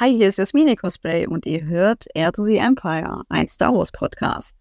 Hi, hier ist Jasmine Cosplay und ihr hört Air to the Empire, ein Star Wars Podcast.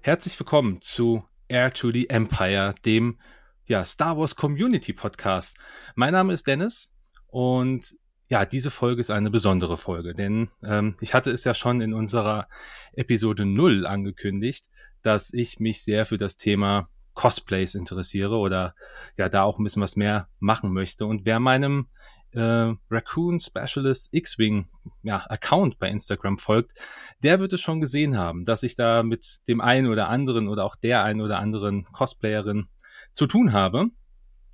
Herzlich willkommen zu Air to the Empire, dem ja, Star Wars Community Podcast. Mein Name ist Dennis und ja, diese Folge ist eine besondere Folge, denn ähm, ich hatte es ja schon in unserer Episode 0 angekündigt, dass ich mich sehr für das Thema Cosplays interessiere oder ja, da auch ein bisschen was mehr machen möchte. Und wer meinem äh, Raccoon Specialist X-Wing ja, Account bei Instagram folgt, der wird es schon gesehen haben, dass ich da mit dem einen oder anderen oder auch der einen oder anderen Cosplayerin zu tun habe.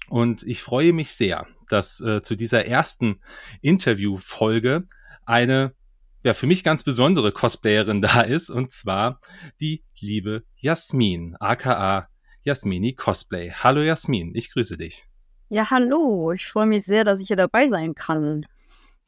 Und ich freue mich sehr, dass äh, zu dieser ersten Interview-Folge eine ja für mich ganz besondere Cosplayerin da ist, und zwar die liebe Jasmin, aka Jasmini Cosplay. Hallo Jasmin, ich grüße dich. Ja, hallo, ich freue mich sehr, dass ich hier dabei sein kann.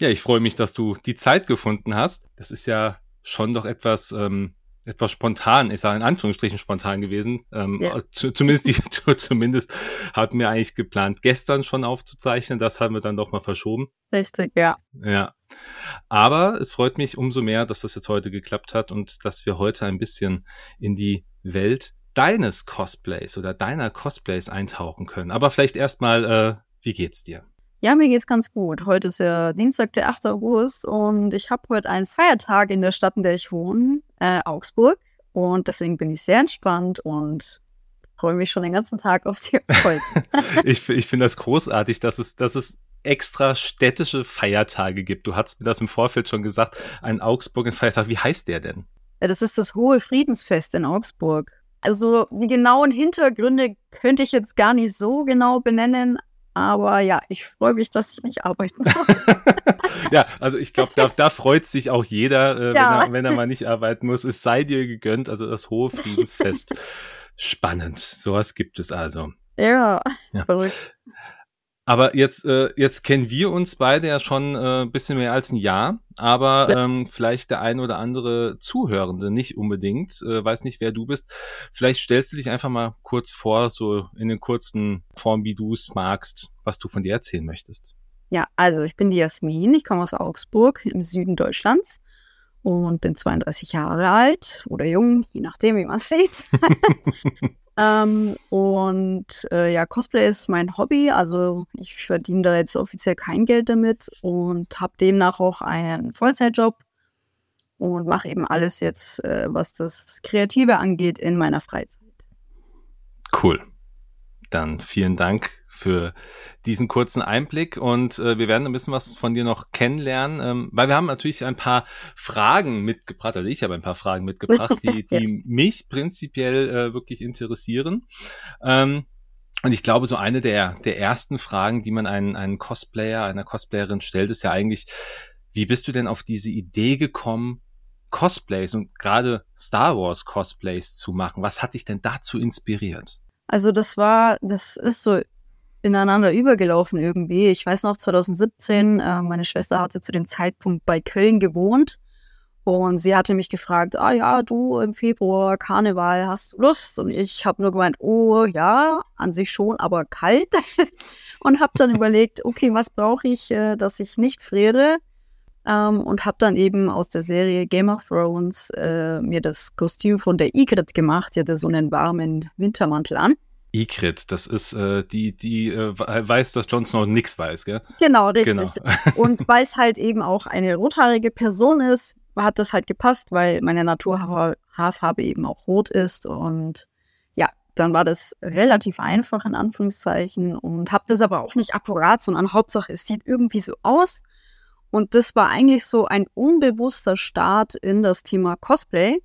Ja, ich freue mich, dass du die Zeit gefunden hast. Das ist ja schon doch etwas ähm, etwas spontan, ist ja in Anführungsstrichen spontan gewesen. Ähm, ja. zumindest die Tour, zumindest hatten wir eigentlich geplant, gestern schon aufzuzeichnen. Das haben wir dann doch mal verschoben. Richtig, ja. Ja. Aber es freut mich umso mehr, dass das jetzt heute geklappt hat und dass wir heute ein bisschen in die Welt deines Cosplays oder deiner Cosplays eintauchen können. Aber vielleicht erstmal, äh, wie geht's dir? Ja, mir geht's ganz gut. Heute ist ja Dienstag, der 8. August und ich habe heute einen Feiertag in der Stadt, in der ich wohne, äh, Augsburg. Und deswegen bin ich sehr entspannt und freue mich schon den ganzen Tag auf die Folge. ich ich finde das großartig, dass es, dass es extra städtische Feiertage gibt. Du hast mir das im Vorfeld schon gesagt, ein Augsburger Feiertag. Wie heißt der denn? Ja, das ist das Hohe Friedensfest in Augsburg. Also die genauen Hintergründe könnte ich jetzt gar nicht so genau benennen, aber ja, ich freue mich, dass ich nicht arbeiten muss. ja, also ich glaube, da, da freut sich auch jeder, äh, ja. wenn, er, wenn er mal nicht arbeiten muss. Es sei dir gegönnt, also das hohe Friedensfest. Spannend. Sowas gibt es also. Ja, ja. verrückt. Aber jetzt, äh, jetzt kennen wir uns beide ja schon äh, bisschen mehr als ein Jahr, aber ähm, vielleicht der ein oder andere Zuhörende nicht unbedingt, äh, weiß nicht, wer du bist. Vielleicht stellst du dich einfach mal kurz vor, so in den kurzen Form, wie du es magst, was du von dir erzählen möchtest. Ja, also ich bin die Jasmin, ich komme aus Augsburg im Süden Deutschlands und bin 32 Jahre alt oder jung, je nachdem, wie man es sieht. Ähm, und äh, ja, Cosplay ist mein Hobby, also ich verdiene da jetzt offiziell kein Geld damit und habe demnach auch einen Vollzeitjob und mache eben alles jetzt, äh, was das Kreative angeht, in meiner Freizeit. Cool. Dann vielen Dank für diesen kurzen Einblick und äh, wir werden ein bisschen was von dir noch kennenlernen, ähm, weil wir haben natürlich ein paar Fragen mitgebracht, also ich habe ein paar Fragen mitgebracht, die, die ja. mich prinzipiell äh, wirklich interessieren. Ähm, und ich glaube, so eine der, der ersten Fragen, die man einen, einen Cosplayer, einer Cosplayerin stellt, ist ja eigentlich, wie bist du denn auf diese Idee gekommen, Cosplays und gerade Star Wars Cosplays zu machen? Was hat dich denn dazu inspiriert? Also das war, das ist so ineinander übergelaufen irgendwie. Ich weiß noch, 2017, äh, meine Schwester hatte zu dem Zeitpunkt bei Köln gewohnt und sie hatte mich gefragt, ah ja, du im Februar Karneval, hast du Lust? Und ich habe nur gemeint, oh ja, an sich schon, aber kalt. und habe dann überlegt, okay, was brauche ich, äh, dass ich nicht friere? Ähm, und habe dann eben aus der Serie Game of Thrones äh, mir das Kostüm von der Ygritte gemacht. Die hatte so einen warmen Wintermantel an. Ikrit, das ist äh, die, die äh, weiß, dass Jon Snow nichts weiß, gell? Genau, richtig. Genau. und weil es halt eben auch eine rothaarige Person ist, hat das halt gepasst, weil meine Naturhaarfarbe eben auch rot ist und ja, dann war das relativ einfach in Anführungszeichen und habe das aber auch nicht akkurat, sondern Hauptsache es sieht irgendwie so aus und das war eigentlich so ein unbewusster Start in das Thema Cosplay.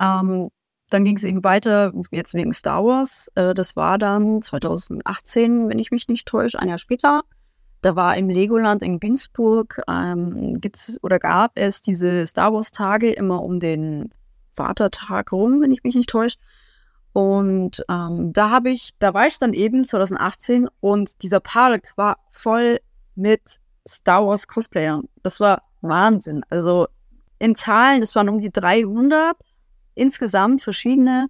Ähm, dann ging es eben weiter, jetzt wegen Star Wars. Äh, das war dann 2018, wenn ich mich nicht täusche, ein Jahr später. Da war im Legoland in Günzburg, ähm, gibt's oder gab es diese Star Wars-Tage immer um den Vatertag rum, wenn ich mich nicht täusche. Und ähm, da habe ich, da war ich dann eben 2018 und dieser Park war voll mit Star Wars Cosplayern. Das war Wahnsinn. Also in Zahlen, es waren um die 300 insgesamt verschiedene.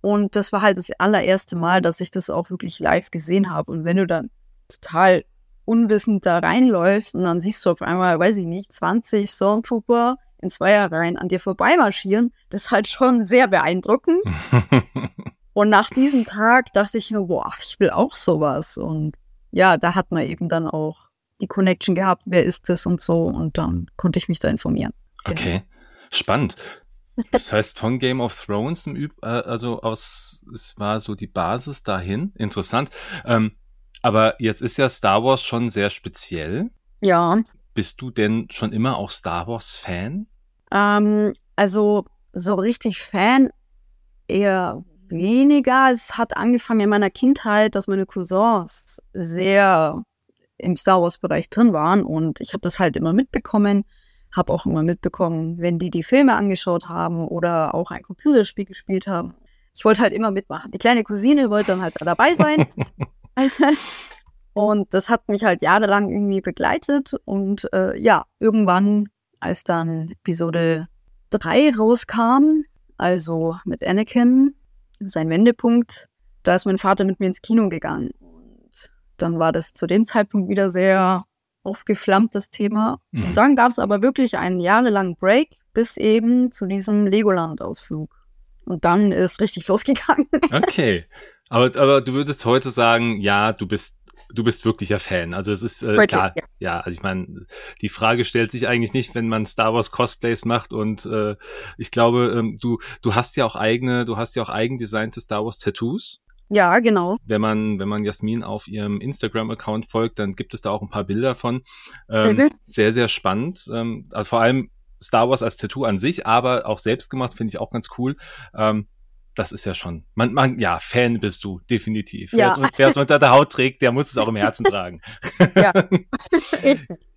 Und das war halt das allererste Mal, dass ich das auch wirklich live gesehen habe. Und wenn du dann total unwissend da reinläufst und dann siehst du auf einmal, weiß ich nicht, 20 Stormtrooper in Zweierreihen an dir vorbeimarschieren, das ist halt schon sehr beeindruckend. und nach diesem Tag dachte ich mir, boah, ich will auch sowas. Und ja, da hat man eben dann auch die Connection gehabt, wer ist das und so. Und dann konnte ich mich da informieren. Okay, spannend. Das heißt, von Game of Thrones, im Üb äh, also aus, es war so die Basis dahin. Interessant. Ähm, aber jetzt ist ja Star Wars schon sehr speziell. Ja. Bist du denn schon immer auch Star Wars-Fan? Ähm, also so richtig Fan eher weniger. Es hat angefangen in meiner Kindheit, dass meine Cousins sehr im Star Wars-Bereich drin waren und ich habe das halt immer mitbekommen habe auch immer mitbekommen, wenn die die Filme angeschaut haben oder auch ein Computerspiel gespielt haben. Ich wollte halt immer mitmachen. Die kleine Cousine wollte dann halt dabei sein. und das hat mich halt jahrelang irgendwie begleitet. Und äh, ja, irgendwann, als dann Episode 3 rauskam, also mit Anakin, sein Wendepunkt, da ist mein Vater mit mir ins Kino gegangen. Und dann war das zu dem Zeitpunkt wieder sehr aufgeflammt, das Thema. Mhm. Und dann gab es aber wirklich einen jahrelangen Break bis eben zu diesem Legoland-Ausflug. Und dann ist richtig losgegangen. Okay. Aber, aber du würdest heute sagen, ja, du bist du bist wirklicher Fan. Also es ist äh, klar, ja. ja. Also ich meine, die Frage stellt sich eigentlich nicht, wenn man Star Wars Cosplays macht und äh, ich glaube, ähm, du du hast ja auch eigene, du hast ja auch eigendesignte Star Wars Tattoos. Ja, genau. Wenn man, wenn man Jasmin auf ihrem Instagram-Account folgt, dann gibt es da auch ein paar Bilder von. Ähm, mhm. Sehr, sehr spannend. Ähm, also vor allem Star Wars als Tattoo an sich, aber auch selbst gemacht, finde ich auch ganz cool. Ähm, das ist ja schon, man, man, ja, Fan bist du, definitiv. Ja. Wer es unter der Haut trägt, der muss es auch im Herzen tragen. Ja.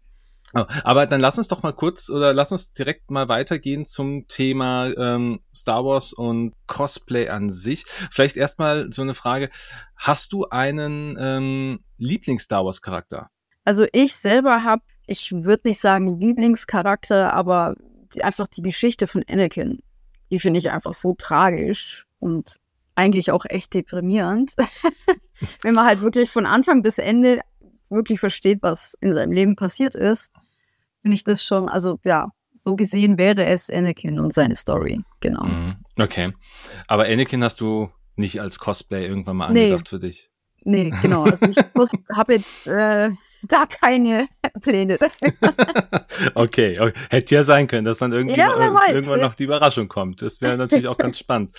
Oh, aber dann lass uns doch mal kurz oder lass uns direkt mal weitergehen zum Thema ähm, Star Wars und Cosplay an sich. Vielleicht erstmal so eine Frage: Hast du einen ähm, Lieblings-Star Wars-Charakter? Also ich selber habe, ich würde nicht sagen Lieblingscharakter, aber die, einfach die Geschichte von Anakin, die finde ich einfach so tragisch und eigentlich auch echt deprimierend, wenn man halt wirklich von Anfang bis Ende wirklich versteht, was in seinem Leben passiert ist, finde ich das schon, also ja, so gesehen wäre es Anakin und seine Story, genau. Mhm. Okay. Aber Anakin hast du nicht als Cosplay irgendwann mal angedacht nee. für dich? Nee, genau. Also ich habe jetzt äh, da keine Pläne dafür. okay, okay, hätte ja sein können, dass dann irgendwie ja, noch, irgendwann noch die Überraschung kommt. Das wäre natürlich auch ganz spannend.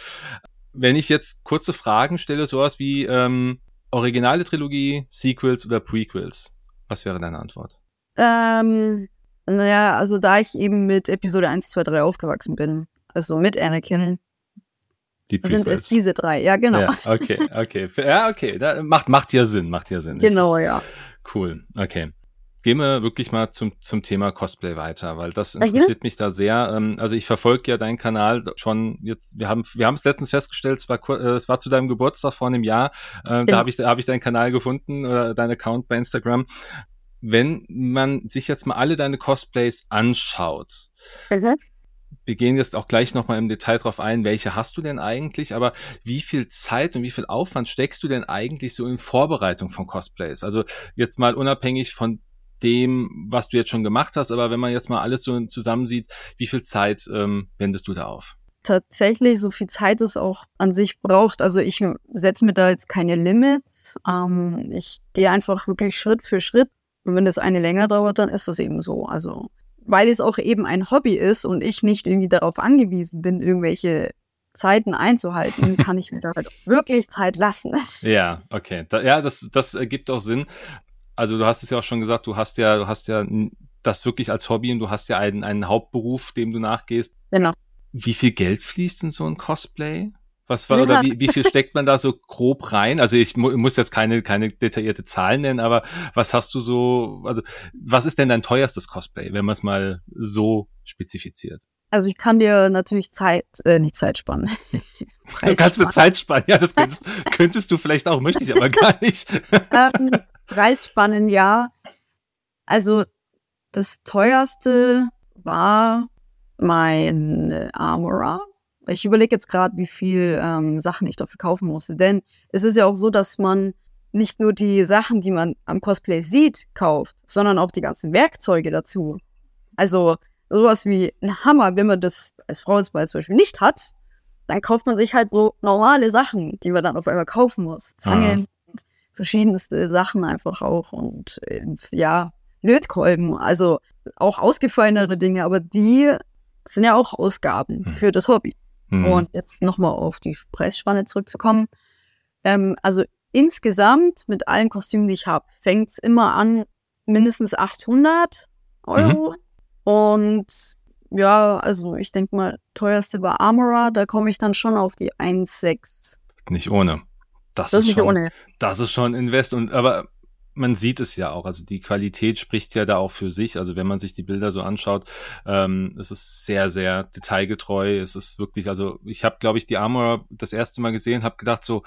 Wenn ich jetzt kurze Fragen stelle, sowas wie ähm, originale Trilogie, Sequels oder Prequels, was wäre deine Antwort? Ähm, naja, also da ich eben mit Episode 1, 2, 3 aufgewachsen bin, also mit Anakin, die sind es diese drei, ja, genau. Ja, okay, okay. Ja, okay. Da macht, macht ja Sinn, macht ja Sinn. Genau, ja. Cool, okay. Gehen wir wirklich mal zum, zum Thema Cosplay weiter, weil das interessiert ja. mich da sehr. Ähm, also ich verfolge ja deinen Kanal schon jetzt, wir haben wir haben es letztens festgestellt, es war, äh, es war zu deinem Geburtstag vor einem Jahr, genau. da habe ich, da hab ich deinen Kanal gefunden oder deinen Account bei Instagram wenn man sich jetzt mal alle deine Cosplays anschaut, mhm. wir gehen jetzt auch gleich nochmal im Detail drauf ein, welche hast du denn eigentlich, aber wie viel Zeit und wie viel Aufwand steckst du denn eigentlich so in Vorbereitung von Cosplays? Also jetzt mal unabhängig von dem, was du jetzt schon gemacht hast, aber wenn man jetzt mal alles so zusammensieht, wie viel Zeit ähm, wendest du da auf? tatsächlich so viel Zeit es auch an sich braucht. Also ich setze mir da jetzt keine Limits. Ähm, ich gehe einfach wirklich Schritt für Schritt und wenn das eine länger dauert, dann ist das eben so. Also, weil es auch eben ein Hobby ist und ich nicht irgendwie darauf angewiesen bin, irgendwelche Zeiten einzuhalten, kann ich mir da halt wirklich Zeit lassen. Ja, okay. Da, ja, das, das ergibt auch Sinn. Also du hast es ja auch schon gesagt, du hast ja, du hast ja das wirklich als Hobby und du hast ja einen, einen Hauptberuf, dem du nachgehst. Genau. Wie viel Geld fließt in so ein Cosplay? Was war, oder wie, wie viel steckt man da so grob rein? Also ich mu muss jetzt keine, keine detaillierte Zahlen nennen, aber was hast du so, also was ist denn dein teuerstes Cosplay, wenn man es mal so spezifiziert? Also ich kann dir natürlich Zeit, äh, nicht Zeit spannen. du kannst mir Zeit spannen, ja, das könntest, könntest du vielleicht auch, möchte ich aber gar nicht. ähm, Preisspannen, ja. Also das teuerste war mein Armorer. Ich überlege jetzt gerade, wie viel ähm, Sachen ich dafür kaufen musste. Denn es ist ja auch so, dass man nicht nur die Sachen, die man am Cosplay sieht, kauft, sondern auch die ganzen Werkzeuge dazu. Also sowas wie ein Hammer, wenn man das als Frau zum Beispiel nicht hat, dann kauft man sich halt so normale Sachen, die man dann auf einmal kaufen muss. Zangen, mhm. Verschiedenste Sachen einfach auch und äh, ja, Lötkolben, also auch ausgefallenere Dinge, aber die sind ja auch Ausgaben mhm. für das Hobby. Mhm. Und jetzt nochmal auf die Preisspanne zurückzukommen. Ähm, also insgesamt mit allen Kostümen, die ich habe, fängt es immer an mindestens 800 Euro. Mhm. Und ja, also ich denke mal, teuerste war Armora, da komme ich dann schon auf die 1,6. Nicht ohne. Das, das ist, schon, ohne. Das ist schon Invest und aber man sieht es ja auch. Also die Qualität spricht ja da auch für sich. Also wenn man sich die Bilder so anschaut, ähm, es ist sehr, sehr detailgetreu. Es ist wirklich, also ich habe, glaube ich, die Armor das erste Mal gesehen, habe gedacht so,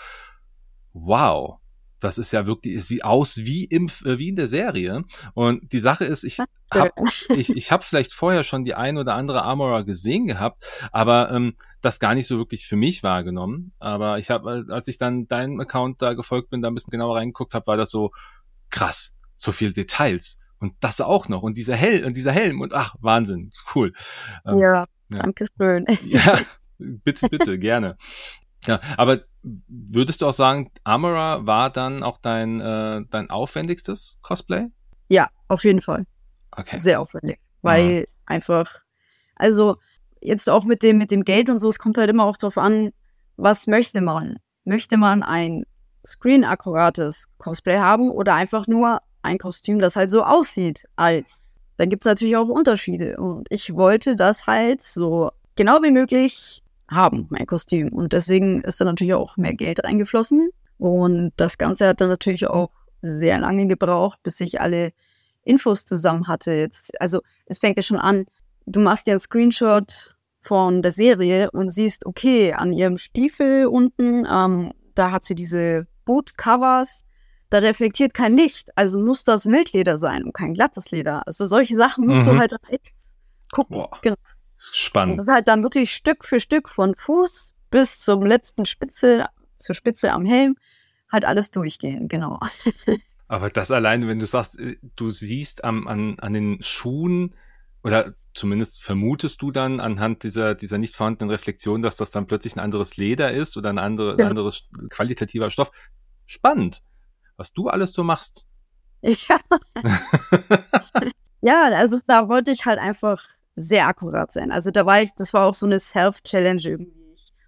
wow, das ist ja wirklich, es sieht aus wie im, äh, wie in der Serie. Und die Sache ist, ich habe ich, ich hab vielleicht vorher schon die ein oder andere Armorer gesehen gehabt, aber ähm, das gar nicht so wirklich für mich wahrgenommen. Aber ich habe, als ich dann deinem Account da gefolgt bin, da ein bisschen genauer reingeguckt habe, war das so krass, so viel Details. Und das auch noch. Und dieser Hell und dieser Helm und ach, Wahnsinn, cool. Ähm, ja, ja, danke schön. Ja, bitte, bitte, gerne. Ja, aber würdest du auch sagen, Amara war dann auch dein, äh, dein aufwendigstes Cosplay? Ja, auf jeden Fall. Okay. Sehr aufwendig. Weil ja. einfach, also jetzt auch mit dem, mit dem Geld und so, es kommt halt immer auch drauf an, was möchte man? Möchte man ein screen-akkurates Cosplay haben oder einfach nur ein Kostüm, das halt so aussieht als. Dann gibt es natürlich auch Unterschiede. Und ich wollte das halt so genau wie möglich haben, mein Kostüm. Und deswegen ist da natürlich auch mehr Geld reingeflossen. Und das Ganze hat dann natürlich auch sehr lange gebraucht, bis ich alle Infos zusammen hatte. Jetzt, also es fängt ja schon an, du machst dir einen Screenshot von der Serie und siehst, okay, an ihrem Stiefel unten, ähm, da hat sie diese Bootcovers, da reflektiert kein Licht, also muss das Wildleder sein und kein glattes Leder. Also solche Sachen musst mhm. du halt jetzt gucken. Genau. Spannend. das ist halt dann wirklich Stück für Stück von Fuß bis zum letzten Spitze, zur Spitze am Helm, halt alles durchgehen, genau. Aber das alleine, wenn du sagst, äh, du siehst am, an, an den Schuhen oder zumindest vermutest du dann anhand dieser, dieser nicht vorhandenen Reflexion, dass das dann plötzlich ein anderes Leder ist oder ein andere, ja. anderes qualitativer Stoff. Spannend, was du alles so machst. Ja. ja, also da wollte ich halt einfach sehr akkurat sein. Also da war ich, das war auch so eine Self-Challenge irgendwie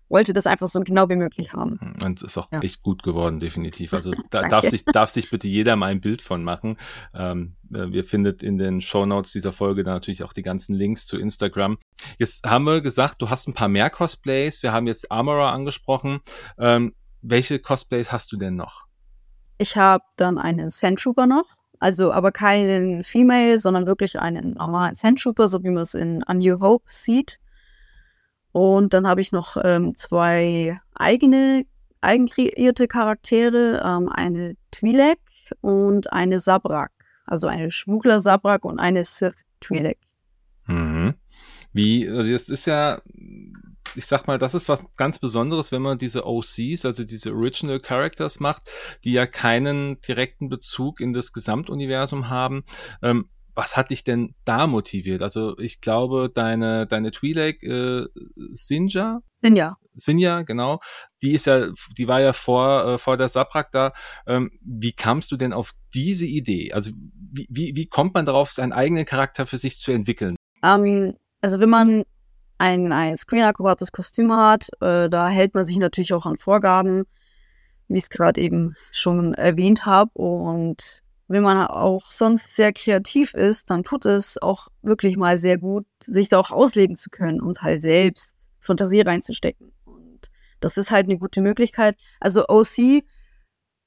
wollte das einfach so genau wie möglich haben. Hm, und es ist auch ja. echt gut geworden, definitiv. Also da darf sich, darf sich bitte jeder mal ein Bild von machen. Ähm, äh, wir findet in den Show Notes dieser Folge dann natürlich auch die ganzen Links zu Instagram. Jetzt haben wir gesagt, du hast ein paar mehr Cosplays. Wir haben jetzt Armorer angesprochen. Ähm, welche Cosplays hast du denn noch? Ich habe dann einen Sandtrooper noch. Also aber keinen Female, sondern wirklich einen normalen Sandtrooper, so wie man es in A New Hope sieht. Und dann habe ich noch ähm, zwei eigene, eigenkreierte Charaktere, ähm, eine Twi'lek und eine Sabrak. Also eine Schmuggler-Sabrak und eine Sith Twi'lek. Mhm. Wie, also das ist ja, ich sag mal, das ist was ganz Besonderes, wenn man diese OCs, also diese Original Characters macht, die ja keinen direkten Bezug in das Gesamtuniversum haben. Ähm, was hat dich denn da motiviert? Also ich glaube, deine, deine Twi'lek äh, Sinja? Sinja. Sinja, genau. Die ist ja, die war ja vor, äh, vor der Sabrak da. Ähm, wie kamst du denn auf diese Idee? Also wie, wie, wie kommt man darauf, seinen eigenen Charakter für sich zu entwickeln? Um, ähm, also wenn man ein, ein screen-akkurates Kostüm hat, äh, da hält man sich natürlich auch an Vorgaben, wie ich es gerade eben schon erwähnt habe. Und wenn man auch sonst sehr kreativ ist, dann tut es auch wirklich mal sehr gut, sich da auch ausleben zu können und halt selbst Fantasie reinzustecken. Und das ist halt eine gute Möglichkeit. Also OC,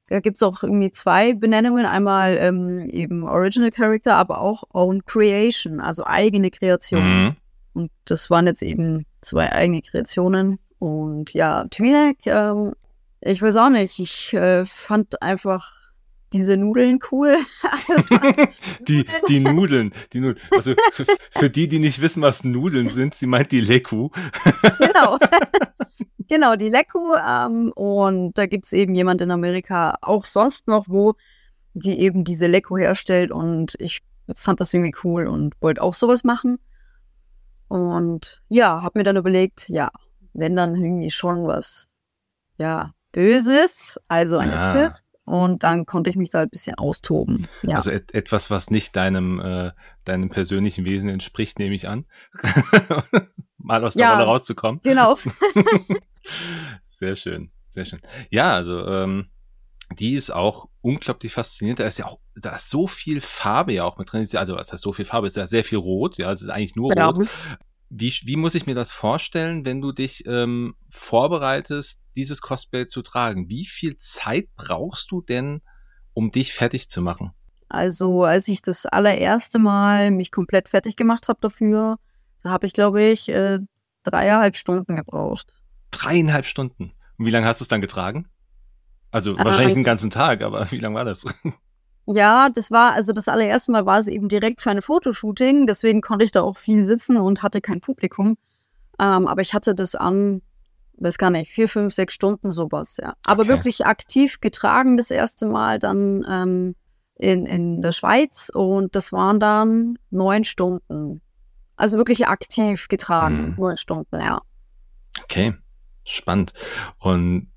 da gibt es auch irgendwie zwei Benennungen. Einmal ähm, eben Original Character, aber auch Own Creation, also eigene Kreation. Mhm. Und das waren jetzt eben zwei eigene Kreationen. Und ja, Twi'lek, ähm, ich weiß auch nicht, ich äh, fand einfach diese Nudeln cool. die, die Nudeln, die Nudeln. Also für die, die nicht wissen, was Nudeln sind, sie meint die Leku. genau. genau, die Leku. Ähm, und da gibt es eben jemand in Amerika, auch sonst noch, wo die eben diese Leku herstellt. Und ich fand das irgendwie cool und wollte auch sowas machen. Und ja, habe mir dann überlegt, ja, wenn dann irgendwie schon was, ja, Böses, also eine ja. Sith, und dann konnte ich mich da ein bisschen austoben. Ja. Also et etwas, was nicht deinem, äh, deinem persönlichen Wesen entspricht, nehme ich an. Mal aus der ja, Rolle rauszukommen. Genau. sehr schön, sehr schön. Ja, also ähm, die ist auch unglaublich faszinierend. Da ist ja auch, da ist so viel Farbe ja auch mit drin. Also, was heißt so viel Farbe? Es ist ja sehr viel Rot. Ja, es ist eigentlich nur genau. Rot. Wie, wie muss ich mir das vorstellen, wenn du dich ähm, vorbereitest, dieses Cosplay zu tragen? Wie viel Zeit brauchst du denn, um dich fertig zu machen? Also, als ich das allererste Mal mich komplett fertig gemacht habe dafür, da habe ich, glaube ich, äh, dreieinhalb Stunden gebraucht. Dreieinhalb Stunden? Und wie lange hast du es dann getragen? Also ah, wahrscheinlich den ganzen Tag, aber wie lange war das? Ja, das war, also das allererste Mal war es eben direkt für ein Fotoshooting, deswegen konnte ich da auch viel sitzen und hatte kein Publikum. Ähm, aber ich hatte das an, weiß gar nicht, vier, fünf, sechs Stunden sowas, ja. Aber okay. wirklich aktiv getragen das erste Mal dann ähm, in, in der Schweiz und das waren dann neun Stunden. Also wirklich aktiv getragen, mhm. neun Stunden, ja. Okay, spannend. Und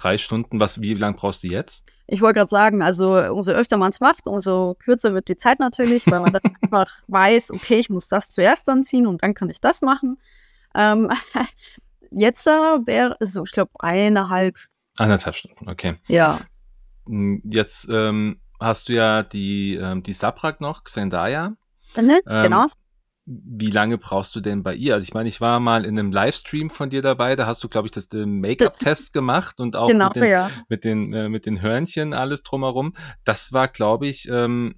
drei Stunden, was, wie lang brauchst du jetzt? Ich wollte gerade sagen, also umso öfter man es macht, umso kürzer wird die Zeit natürlich, weil man dann einfach weiß, okay, ich muss das zuerst anziehen und dann kann ich das machen. Ähm, jetzt äh, wäre so, ich glaube, eineinhalb. Eineinhalb Stunden, okay. Ja. Hm, jetzt ähm, hast du ja die, ähm, die Sabrak noch, Xendaya. Mhm, genau wie lange brauchst du denn bei ihr? Also ich meine, ich war mal in einem Livestream von dir dabei, da hast du, glaube ich, das Make-up-Test gemacht und auch genau, mit, den, ja. mit, den, äh, mit den Hörnchen alles drumherum. Das war, glaube ich, ähm,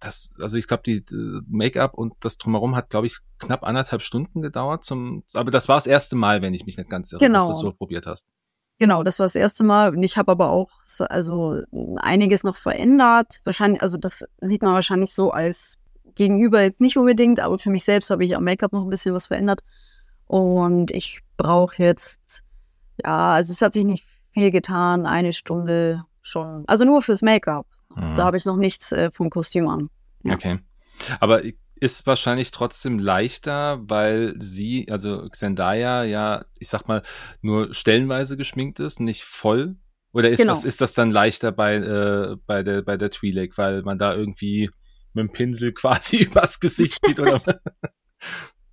das, also ich glaube, die Make-up und das drumherum hat, glaube ich, knapp anderthalb Stunden gedauert. Zum, aber das war das erste Mal, wenn ich mich nicht ganz irre, genau. dass du das so probiert hast. Genau, das war das erste Mal. Und ich habe aber auch also einiges noch verändert. Wahrscheinlich, also das sieht man wahrscheinlich so als Gegenüber jetzt nicht unbedingt, aber für mich selbst habe ich am Make-up noch ein bisschen was verändert. Und ich brauche jetzt, ja, also es hat sich nicht viel getan, eine Stunde schon. Also nur fürs Make-up. Mhm. Da habe ich noch nichts äh, vom Kostüm an. Ja. Okay. Aber ist wahrscheinlich trotzdem leichter, weil sie, also Zendaya, ja, ich sag mal, nur stellenweise geschminkt ist, nicht voll. Oder ist, genau. das, ist das dann leichter bei, äh, bei der, bei der Twi'lek, weil man da irgendwie mit dem Pinsel quasi übers Gesicht geht oder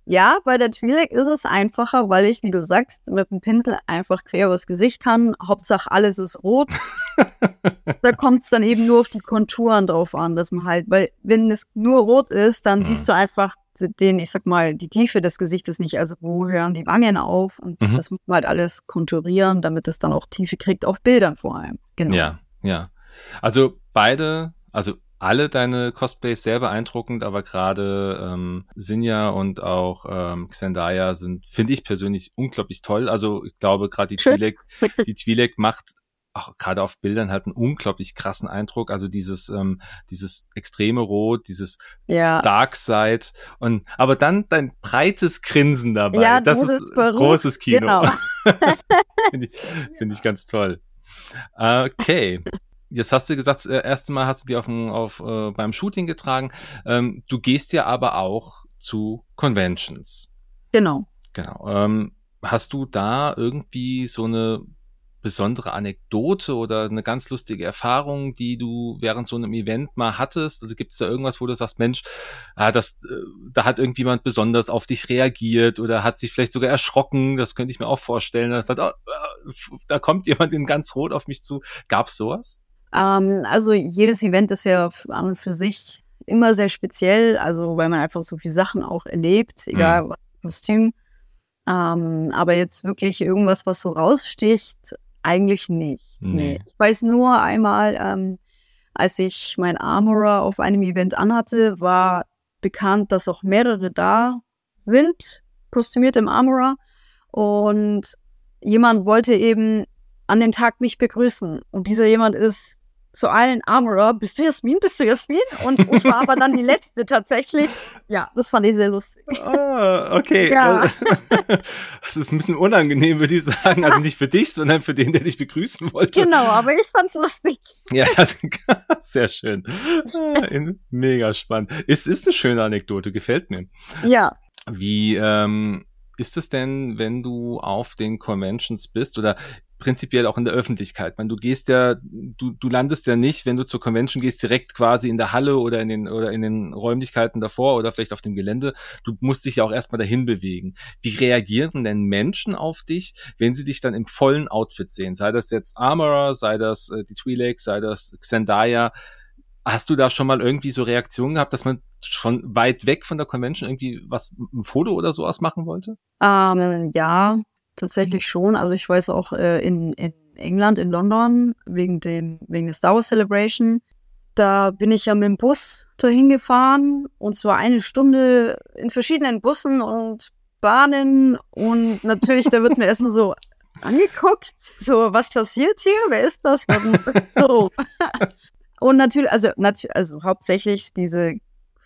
Ja, bei der Twi'lek ist es einfacher, weil ich, wie du sagst, mit dem Pinsel einfach quer übers Gesicht kann. Hauptsache alles ist rot. da kommt es dann eben nur auf die Konturen drauf an, dass man halt, weil wenn es nur rot ist, dann mhm. siehst du einfach den, ich sag mal, die Tiefe des Gesichtes nicht. Also wo hören die Wangen auf? Und mhm. das muss man halt alles konturieren, damit es dann auch Tiefe kriegt, auf Bildern vor allem. Genau. Ja, ja. Also beide, also alle deine Cosplays sehr beeindruckend, aber gerade ähm, Sinja und auch ähm, Xandaya sind, finde ich persönlich, unglaublich toll. Also ich glaube, gerade die Twi'lek, die Twi'lek macht auch gerade auf Bildern halt einen unglaublich krassen Eindruck. Also dieses, ähm, dieses extreme Rot, dieses ja. Dark Side und aber dann dein breites Grinsen dabei. Ja, das ist großes Kino. Genau. Finde ich, find ich ganz toll. Okay. Jetzt hast du gesagt, das äh, erste Mal hast du die auf, auf äh, beim Shooting getragen. Ähm, du gehst ja aber auch zu Conventions. Genau. Genau. Ähm, hast du da irgendwie so eine besondere Anekdote oder eine ganz lustige Erfahrung, die du während so einem Event mal hattest? Also gibt es da irgendwas, wo du sagst, Mensch, ah, das, äh, da hat irgendjemand besonders auf dich reagiert oder hat sich vielleicht sogar erschrocken? Das könnte ich mir auch vorstellen. Dass sagt, oh, äh, da kommt jemand in ganz rot auf mich zu. Gab es sowas? Ähm, also jedes Event ist ja an und für sich immer sehr speziell, also weil man einfach so viele Sachen auch erlebt, egal mhm. was Kostüm. Ähm, aber jetzt wirklich irgendwas, was so raussticht, eigentlich nicht. Nee. nee. Ich weiß nur einmal, ähm, als ich mein Armorer auf einem Event anhatte, war bekannt, dass auch mehrere da sind, kostümiert im Armorer. Und jemand wollte eben an dem Tag mich begrüßen. Und dieser jemand ist zu allen Armorer, bist du Jasmin, bist du Jasmin? Und ich war aber dann die Letzte tatsächlich. Ja, das fand ich sehr lustig. Ah, okay. Ja. Das ist ein bisschen unangenehm, würde ich sagen. Also nicht für dich, sondern für den, der dich begrüßen wollte. Genau, aber ich fand's lustig. Ja, das ist sehr schön. Mega spannend. Es ist eine schöne Anekdote, gefällt mir. Ja. Wie ähm, ist es denn, wenn du auf den Conventions bist oder prinzipiell auch in der Öffentlichkeit. Man, du gehst ja, du, du landest ja nicht, wenn du zur Convention gehst, direkt quasi in der Halle oder in den oder in den Räumlichkeiten davor oder vielleicht auf dem Gelände. Du musst dich ja auch erstmal dahin bewegen. Wie reagieren denn Menschen auf dich, wenn sie dich dann im vollen Outfit sehen? Sei das jetzt Armorer, sei das äh, die Twi'lek, sei das Xandaya. Hast du da schon mal irgendwie so Reaktionen gehabt, dass man schon weit weg von der Convention irgendwie was, ein Foto oder sowas machen wollte? Ähm, ja, tatsächlich schon. Also ich weiß auch äh, in, in England, in London, wegen dem, wegen der Star Wars Celebration, da bin ich ja mit dem Bus dahin gefahren und zwar eine Stunde in verschiedenen Bussen und Bahnen und natürlich, da wird mir erstmal so angeguckt, so, was passiert hier? Wer ist das? so. Und natürlich, also, nat also hauptsächlich diese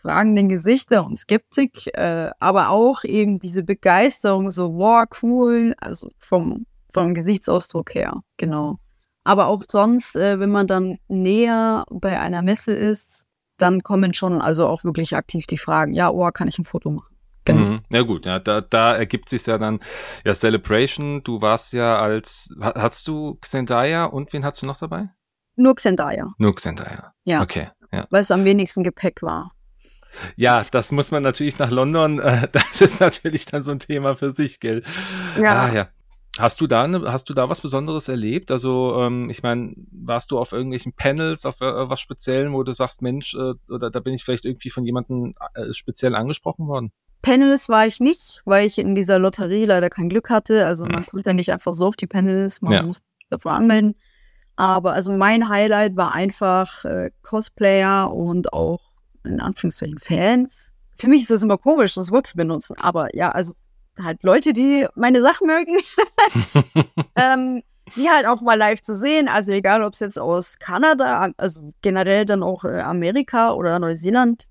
fragenden Gesichter und Skeptik, äh, aber auch eben diese Begeisterung, so, wow, cool, also vom, vom Gesichtsausdruck her, genau. Aber auch sonst, äh, wenn man dann näher bei einer Messe ist, dann kommen schon also auch wirklich aktiv die Fragen, ja, oh, kann ich ein Foto machen? Genau. Mhm. Ja gut, ja, da, da ergibt sich ja dann ja Celebration. Du warst ja als, hast du Xendaya und wen hast du noch dabei? Nur Xendaya. Nur Xendaya. Ja. Okay. Ja. Weil es am wenigsten Gepäck war. Ja, das muss man natürlich nach London, äh, das ist natürlich dann so ein Thema für sich, gell? Ja. Ah, ja. Hast du da ne, hast du da was Besonderes erlebt? Also ähm, ich meine, warst du auf irgendwelchen Panels, auf äh, was Speziellen, wo du sagst, Mensch, äh, oder da bin ich vielleicht irgendwie von jemandem äh, speziell angesprochen worden? Panels war ich nicht, weil ich in dieser Lotterie leider kein Glück hatte. Also man hm. konnte ja nicht einfach so auf die Panels, man ja. musste davor anmelden. Aber also mein Highlight war einfach äh, Cosplayer und auch in Anführungszeichen Fans. Für mich ist das immer komisch, das Wort zu benutzen. Aber ja, also halt Leute, die meine Sachen mögen, ähm, die halt auch mal live zu sehen. Also egal, ob es jetzt aus Kanada, also generell dann auch äh, Amerika oder Neuseeland.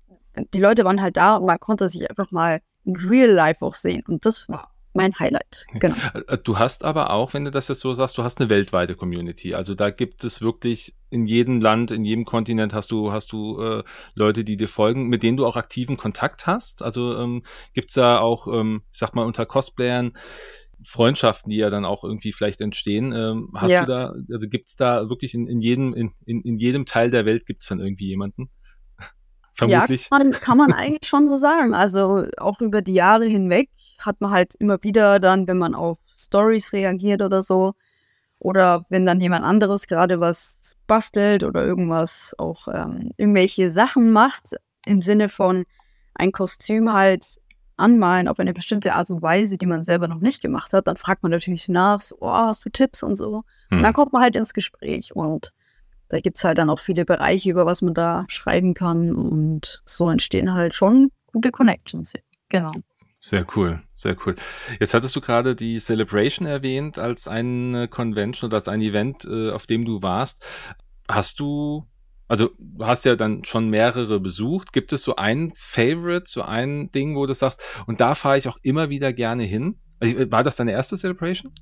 Die Leute waren halt da und man konnte sich einfach mal in Real Life auch sehen. Und das war mein Highlight. Genau. Äh, du hast aber auch, wenn du das jetzt so sagst, du hast eine weltweite Community. Also da gibt es wirklich in jedem Land, in jedem Kontinent hast du hast du äh, Leute, die dir folgen, mit denen du auch aktiven Kontakt hast. Also ähm, gibt es da auch, ähm, ich sag mal unter Cosplayern Freundschaften, die ja dann auch irgendwie vielleicht entstehen. Ähm, hast ja. du da, also gibt es da wirklich in, in jedem in, in, in jedem Teil der Welt gibt es dann irgendwie jemanden? Vermutlich. Ja, kann man, kann man eigentlich schon so sagen. Also auch über die Jahre hinweg hat man halt immer wieder dann, wenn man auf Stories reagiert oder so, oder wenn dann jemand anderes gerade was bastelt oder irgendwas auch ähm, irgendwelche Sachen macht, im Sinne von ein Kostüm halt anmalen auf eine bestimmte Art und Weise, die man selber noch nicht gemacht hat, dann fragt man natürlich nach, so, oh, hast du Tipps und so. Hm. Und dann kommt man halt ins Gespräch und da gibt es halt dann auch viele Bereiche, über was man da schreiben kann. Und so entstehen halt schon gute Connections. Genau. Sehr cool, sehr cool. Jetzt hattest du gerade die Celebration erwähnt als eine Convention oder als ein Event, äh, auf dem du warst. Hast du, also du hast ja dann schon mehrere besucht. Gibt es so ein Favorite, so ein Ding, wo du sagst, und da fahre ich auch immer wieder gerne hin? Also, war das deine erste Celebration?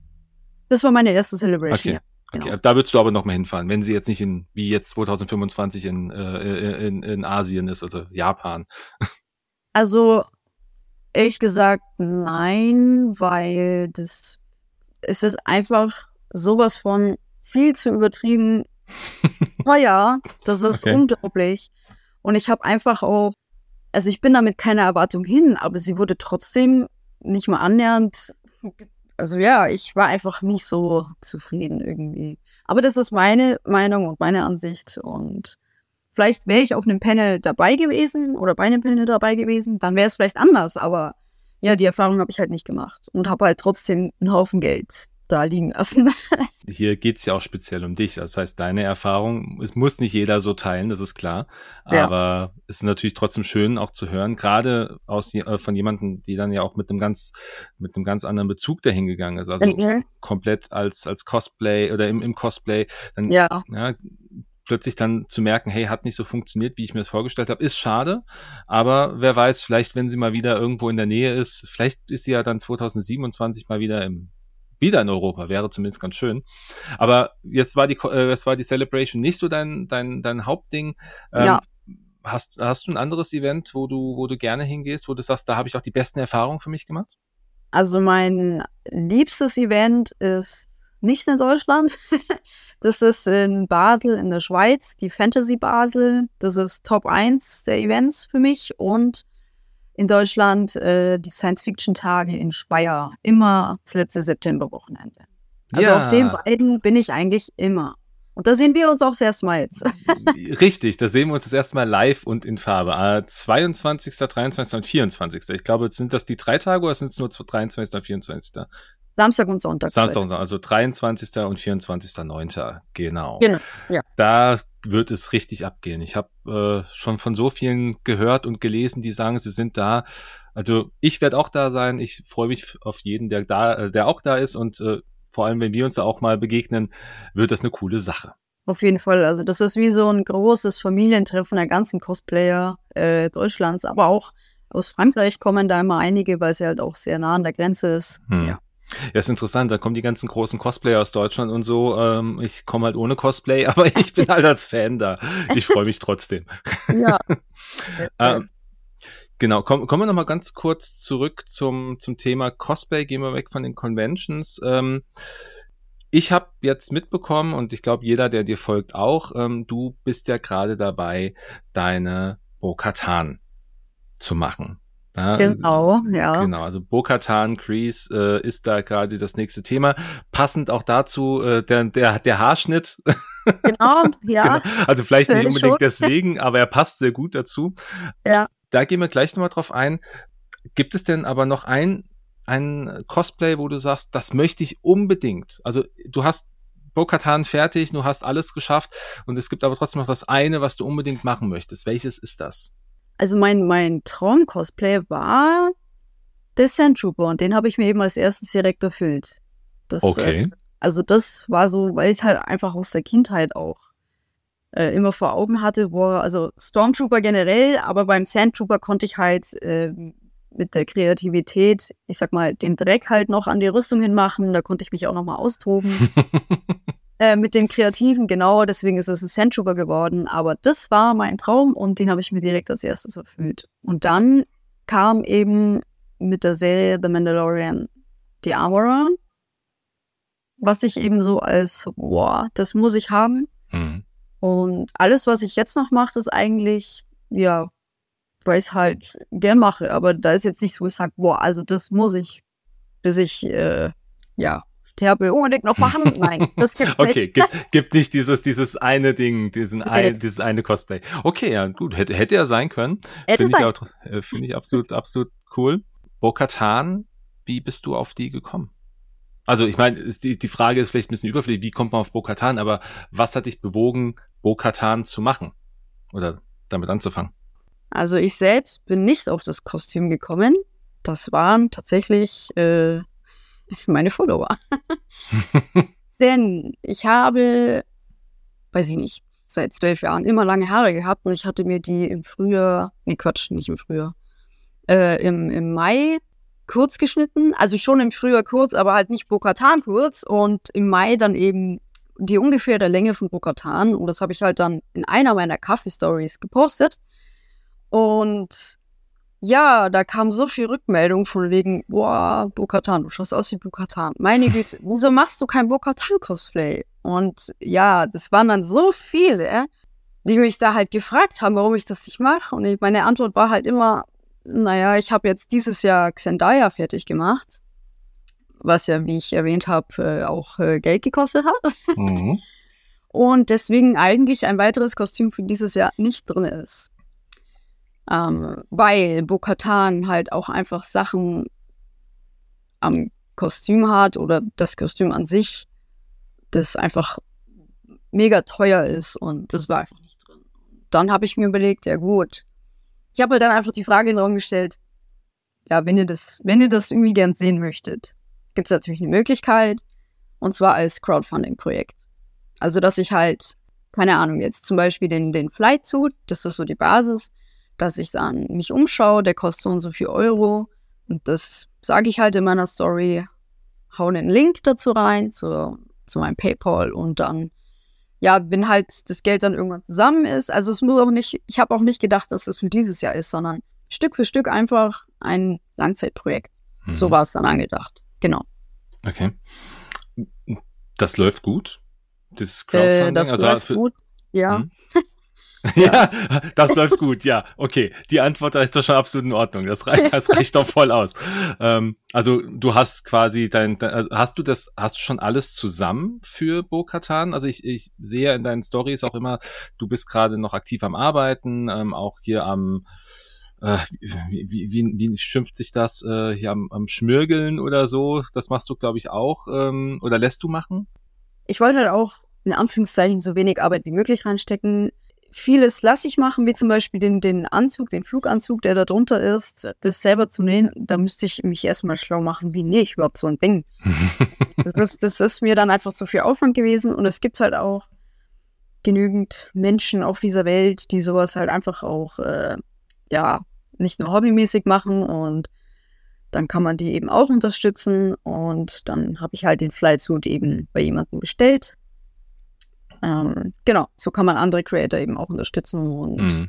Das war meine erste Celebration, okay. ja. Okay, genau. da würdest du aber noch mal hinfahren, wenn sie jetzt nicht in, wie jetzt 2025 in, äh, in, in Asien ist, also Japan. Also, ehrlich gesagt, nein, weil das, es ist einfach sowas von viel zu übertrieben teuer. Das ist okay. unglaublich. Und ich habe einfach auch, also ich bin da mit keiner Erwartung hin, aber sie wurde trotzdem nicht mal annähernd also ja, ich war einfach nicht so zufrieden irgendwie. Aber das ist meine Meinung und meine Ansicht. Und vielleicht wäre ich auf einem Panel dabei gewesen oder bei einem Panel dabei gewesen, dann wäre es vielleicht anders. Aber ja, die Erfahrung habe ich halt nicht gemacht und habe halt trotzdem einen Haufen Geld da liegen lassen. Hier geht's ja auch speziell um dich. Das heißt, deine Erfahrung, es muss nicht jeder so teilen, das ist klar. Aber ja. es ist natürlich trotzdem schön auch zu hören, gerade aus äh, von jemandem, die dann ja auch mit einem ganz, mit einem ganz anderen Bezug dahin gegangen ist. Also mhm. komplett als, als Cosplay oder im, im Cosplay. Dann, ja. ja plötzlich dann zu merken, hey, hat nicht so funktioniert, wie ich mir das vorgestellt habe, ist schade. Aber wer weiß, vielleicht, wenn sie mal wieder irgendwo in der Nähe ist, vielleicht ist sie ja dann 2027 mal wieder im wieder in Europa, wäre zumindest ganz schön. Aber jetzt war die, äh, jetzt war die Celebration nicht so dein, dein, dein Hauptding. Ähm, ja. Hast, hast du ein anderes Event, wo du, wo du gerne hingehst, wo du sagst, da habe ich auch die besten Erfahrungen für mich gemacht? Also mein liebstes Event ist nicht in Deutschland. Das ist in Basel in der Schweiz, die Fantasy Basel. Das ist Top 1 der Events für mich. Und in Deutschland äh, die Science-Fiction-Tage in Speyer. Immer das letzte Septemberwochenende. Also ja. auf den beiden bin ich eigentlich immer. Und da sehen wir uns auch das erste Mal jetzt. Richtig, da sehen wir uns das erste Mal live und in Farbe. Äh, 22., 23. und 24. Ich glaube, sind das die drei Tage oder sind es nur 23. und 24.? Samstag und Sonntag. Samstag und Sonntag, also 23. und 24.9. Genau. Genau, ja. Da wird es richtig abgehen. Ich habe äh, schon von so vielen gehört und gelesen, die sagen, sie sind da. Also ich werde auch da sein. Ich freue mich auf jeden, der da, äh, der auch da ist und äh, vor allem, wenn wir uns da auch mal begegnen, wird das eine coole Sache. Auf jeden Fall. Also das ist wie so ein großes Familientreffen der ganzen Cosplayer äh, Deutschlands, aber auch aus Frankreich kommen da immer einige, weil es ja halt auch sehr nah an der Grenze ist. Hm. Ja. Ja, ist interessant, da kommen die ganzen großen Cosplayer aus Deutschland und so. Ähm, ich komme halt ohne Cosplay, aber ich bin halt als Fan da. Ich freue mich trotzdem. Ja. ähm, genau, komm, kommen wir nochmal ganz kurz zurück zum, zum Thema Cosplay. Gehen wir weg von den Conventions. Ähm, ich habe jetzt mitbekommen und ich glaube, jeder, der dir folgt, auch, ähm, du bist ja gerade dabei, deine Bo-Katan zu machen. Ja, genau, ja. Genau, also Bokatan, Crease äh, ist da gerade das nächste Thema. Passend auch dazu äh, der, der, der Haarschnitt. Genau, ja. genau. Also vielleicht nicht unbedingt schon. deswegen, aber er passt sehr gut dazu. Ja. Da gehen wir gleich nochmal drauf ein. Gibt es denn aber noch ein, ein Cosplay, wo du sagst, das möchte ich unbedingt? Also du hast Bokatan fertig, du hast alles geschafft und es gibt aber trotzdem noch das eine, was du unbedingt machen möchtest. Welches ist das? Also mein, mein Traum-Cosplay war der Sand Trooper und den habe ich mir eben als erstes direkt erfüllt. Das, okay. Äh, also das war so, weil ich halt einfach aus der Kindheit auch äh, immer vor Augen hatte, wo, also Stormtrooper generell, aber beim Sand Trooper konnte ich halt äh, mit der Kreativität, ich sag mal, den Dreck halt noch an die Rüstung hinmachen, da konnte ich mich auch noch mal austoben. Äh, mit dem Kreativen, genau, deswegen ist es ein Sandtrooper geworden. Aber das war mein Traum und den habe ich mir direkt als erstes erfüllt. Und dann kam eben mit der Serie The Mandalorian die Armorer, was ich eben so als, boah, das muss ich haben. Mhm. Und alles, was ich jetzt noch mache, ist eigentlich, ja, weil ich es halt gern mache. Aber da ist jetzt nichts, wo ich sage, boah, also das muss ich, bis ich, äh, ja, Terpel unbedingt noch machen? Nein, das gibt's nicht. Okay, gibt, gibt nicht dieses, dieses eine Ding, diesen ein, dieses eine Cosplay. Okay, ja, gut, hätte, hätte ja sein können. Finde ich, auch, äh, finde ich absolut, absolut cool. Bo-Katan, wie bist du auf die gekommen? Also, ich meine, die, die Frage ist vielleicht ein bisschen überflüssig, wie kommt man auf Bo-Katan, aber was hat dich bewogen, Bo-Katan zu machen? Oder damit anzufangen? Also, ich selbst bin nicht auf das Kostüm gekommen. Das waren tatsächlich äh, meine Follower. Denn ich habe, weiß ich nicht, seit zwölf Jahren immer lange Haare gehabt und ich hatte mir die im Frühjahr, nee Quatsch, nicht im Frühjahr, äh, im, im Mai kurz geschnitten. Also schon im Frühjahr kurz, aber halt nicht Bokatan kurz und im Mai dann eben die ungefähre Länge von Bokatan und das habe ich halt dann in einer meiner Kaffee-Stories gepostet. Und ja, da kam so viel Rückmeldung von wegen, boah, Bokatan, du schaust aus wie Bokatan. Meine Güte, wieso machst du kein Bokatan-Cosplay? Und ja, das waren dann so viele, die mich da halt gefragt haben, warum ich das nicht mache. Und meine Antwort war halt immer, naja, ich habe jetzt dieses Jahr Xendaya fertig gemacht, was ja, wie ich erwähnt habe, äh, auch äh, Geld gekostet hat. Mhm. Und deswegen eigentlich ein weiteres Kostüm für dieses Jahr nicht drin ist. Ähm, weil Bokatan halt auch einfach Sachen am Kostüm hat oder das Kostüm an sich, das einfach mega teuer ist und das war einfach nicht drin. Dann habe ich mir überlegt, ja gut, ich habe halt dann einfach die Frage in den Raum gestellt, ja, wenn ihr das, wenn ihr das irgendwie gern sehen möchtet, gibt es natürlich eine Möglichkeit und zwar als Crowdfunding-Projekt. Also, dass ich halt keine Ahnung, jetzt zum Beispiel den, den Flight Suit, das ist so die Basis, dass ich dann mich umschaue, der kostet so und so viel Euro. Und das sage ich halt in meiner Story, hau einen Link dazu rein, zu, zu meinem PayPal und dann, ja, wenn halt das Geld dann irgendwann zusammen ist. Also es muss auch nicht, ich habe auch nicht gedacht, dass das für dieses Jahr ist, sondern Stück für Stück einfach ein Langzeitprojekt. Mhm. So war es dann angedacht. Genau. Okay. Das läuft gut? Das Crowdfunding? Äh, das also läuft für, gut, ja. Hm? ja, das läuft gut, ja. Okay, die Antwort ist doch schon absolut in Ordnung. Das reicht, das reicht doch voll aus. Ähm, also du hast quasi dein, also hast du das, hast du schon alles zusammen für Bo-Katan? Also ich, ich sehe in deinen Stories auch immer, du bist gerade noch aktiv am Arbeiten, ähm, auch hier am äh, wie, wie, wie, wie schimpft sich das äh, hier am, am Schmirgeln oder so? Das machst du, glaube ich, auch. Ähm, oder lässt du machen? Ich wollte halt auch in Anführungszeichen so wenig Arbeit wie möglich reinstecken vieles lasse ich machen, wie zum Beispiel den, den Anzug, den Fluganzug, der da drunter ist, das selber zu nähen. Da müsste ich mich erstmal schlau machen, wie nähe ich überhaupt so ein Ding. das, das, das, ist mir dann einfach zu viel Aufwand gewesen und es gibt halt auch genügend Menschen auf dieser Welt, die sowas halt einfach auch, äh, ja, nicht nur hobbymäßig machen und dann kann man die eben auch unterstützen und dann habe ich halt den Flightsuit eben bei jemandem bestellt ähm, genau, so kann man andere Creator eben auch unterstützen. Und mhm.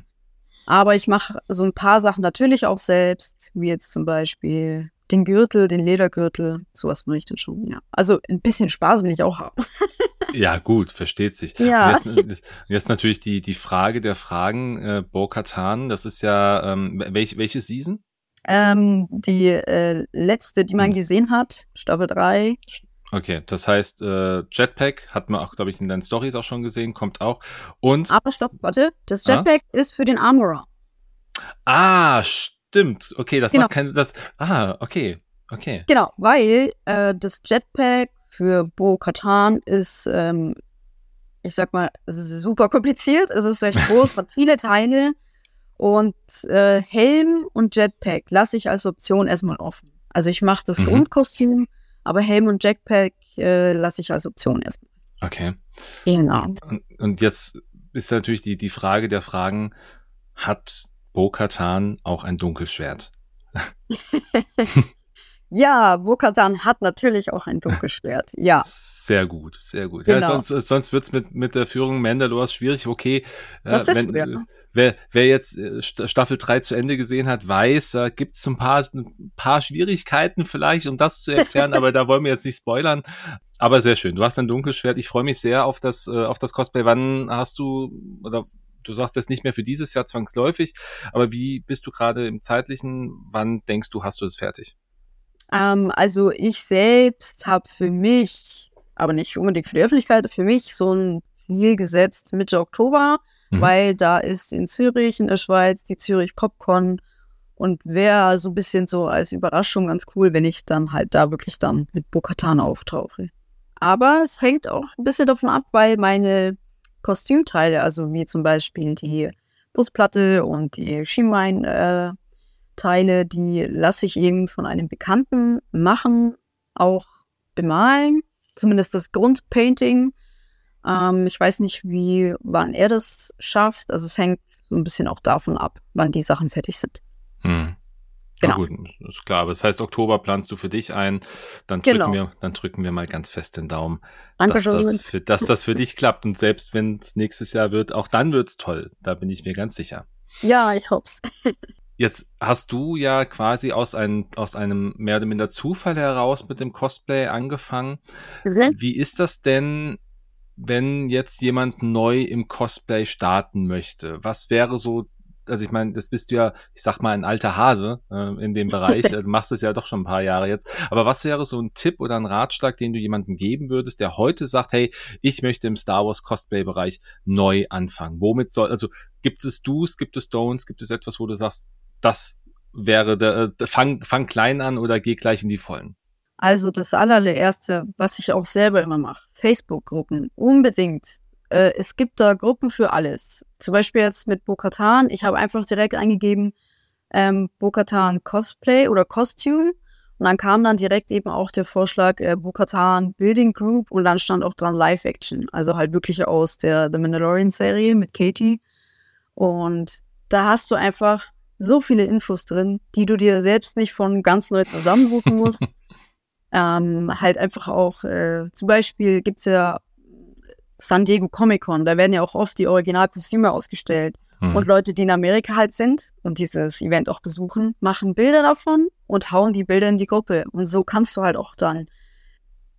Aber ich mache so ein paar Sachen natürlich auch selbst, wie jetzt zum Beispiel den Gürtel, den Ledergürtel, sowas mache ich dann schon, ja. Also ein bisschen Spaß will ich auch haben. ja, gut, versteht sich. Ja. Jetzt, jetzt, natürlich die, die Frage der Fragen, äh, Bo-Katan, das ist ja, ähm, welch, welche Season? Ähm, die äh, letzte, die man gesehen hat, Staffel 3. Okay, das heißt, äh, Jetpack hat man auch, glaube ich, in deinen Stories auch schon gesehen, kommt auch. Und. Aber stopp, warte. Das? Jetpack ah? ist für den Armorer. Ah, stimmt. Okay, das genau. macht keinen. Das, ah, okay. Okay. Genau, weil äh, das Jetpack für Bo Katan ist, ähm, ich sag mal, es ist super kompliziert, es ist recht groß, hat viele Teile. Und äh, Helm und Jetpack lasse ich als Option erstmal offen. Also ich mache das mhm. Grundkostüm aber Helm und Jackpack äh, lasse ich als Option erstmal. Okay. Genau. Und, und jetzt ist natürlich die, die Frage der Fragen, hat Bo-Katan auch ein Dunkelschwert? Ja, Bokatan hat natürlich auch ein Dunkelschwert. Ja. Sehr gut, sehr gut. Genau. Ja, sonst sonst wird's mit, mit der Führung Mandalors schwierig. Okay, äh, wenn, ja. wer, wer jetzt äh, Staffel 3 zu Ende gesehen hat, weiß, da gibt's ein paar, ein paar Schwierigkeiten vielleicht, um das zu erklären, aber da wollen wir jetzt nicht spoilern. Aber sehr schön. Du hast ein Dunkelschwert. Ich freue mich sehr auf das, äh, auf das Cosplay. Wann hast du, oder du sagst jetzt nicht mehr für dieses Jahr zwangsläufig, aber wie bist du gerade im zeitlichen? Wann denkst du, hast du es fertig? Ähm, also ich selbst habe für mich, aber nicht unbedingt für die Öffentlichkeit, für mich so ein Ziel gesetzt Mitte Oktober, mhm. weil da ist in Zürich in der Schweiz die Zürich Popcorn und wäre so ein bisschen so als Überraschung ganz cool, wenn ich dann halt da wirklich dann mit Bokatan auftauche. Aber es hängt auch ein bisschen davon ab, weil meine Kostümteile, also wie zum Beispiel die Busplatte und die Schienbein, äh, Teile, die lasse ich eben von einem Bekannten machen, auch bemalen, zumindest das Grundpainting. Ähm, ich weiß nicht, wie, wann er das schafft. Also es hängt so ein bisschen auch davon ab, wann die Sachen fertig sind. Hm. Genau. gut, ist klar. Aber das heißt, Oktober planst du für dich ein. Dann drücken genau. wir, dann drücken wir mal ganz fest den Daumen, dass das, für, dass das für dich klappt. Und selbst wenn es nächstes Jahr wird, auch dann wird's toll. Da bin ich mir ganz sicher. Ja, ich hoff's. Jetzt hast du ja quasi aus, ein, aus einem mehr oder minder Zufall heraus mit dem Cosplay angefangen. Mhm. Wie ist das denn, wenn jetzt jemand neu im Cosplay starten möchte? Was wäre so also ich meine, das bist du ja, ich sag mal, ein alter Hase äh, in dem Bereich. du machst es ja doch schon ein paar Jahre jetzt. Aber was wäre so ein Tipp oder ein Ratschlag, den du jemandem geben würdest, der heute sagt, hey, ich möchte im Star Wars Cosplay-Bereich neu anfangen? Womit soll, also gibt es Do's, gibt es Don'ts, gibt es etwas, wo du sagst, das wäre der, fang, fang klein an oder geh gleich in die Vollen? Also das allererste, was ich auch selber immer mache, Facebook-Gruppen, unbedingt. Äh, es gibt da Gruppen für alles. Zum Beispiel jetzt mit Bokatan. Ich habe einfach direkt eingegeben, ähm, Bokatan Cosplay oder Costume Und dann kam dann direkt eben auch der Vorschlag äh, Bukatan Building Group und dann stand auch dran Live Action, also halt wirklich aus der The Mandalorian Serie mit Katie. Und da hast du einfach so viele Infos drin, die du dir selbst nicht von ganz neu zusammensuchen musst. ähm, halt einfach auch, äh, zum Beispiel gibt's ja San Diego Comic Con, da werden ja auch oft die Originalkostüme ausgestellt. Mhm. Und Leute, die in Amerika halt sind und dieses Event auch besuchen, machen Bilder davon und hauen die Bilder in die Gruppe. Und so kannst du halt auch dann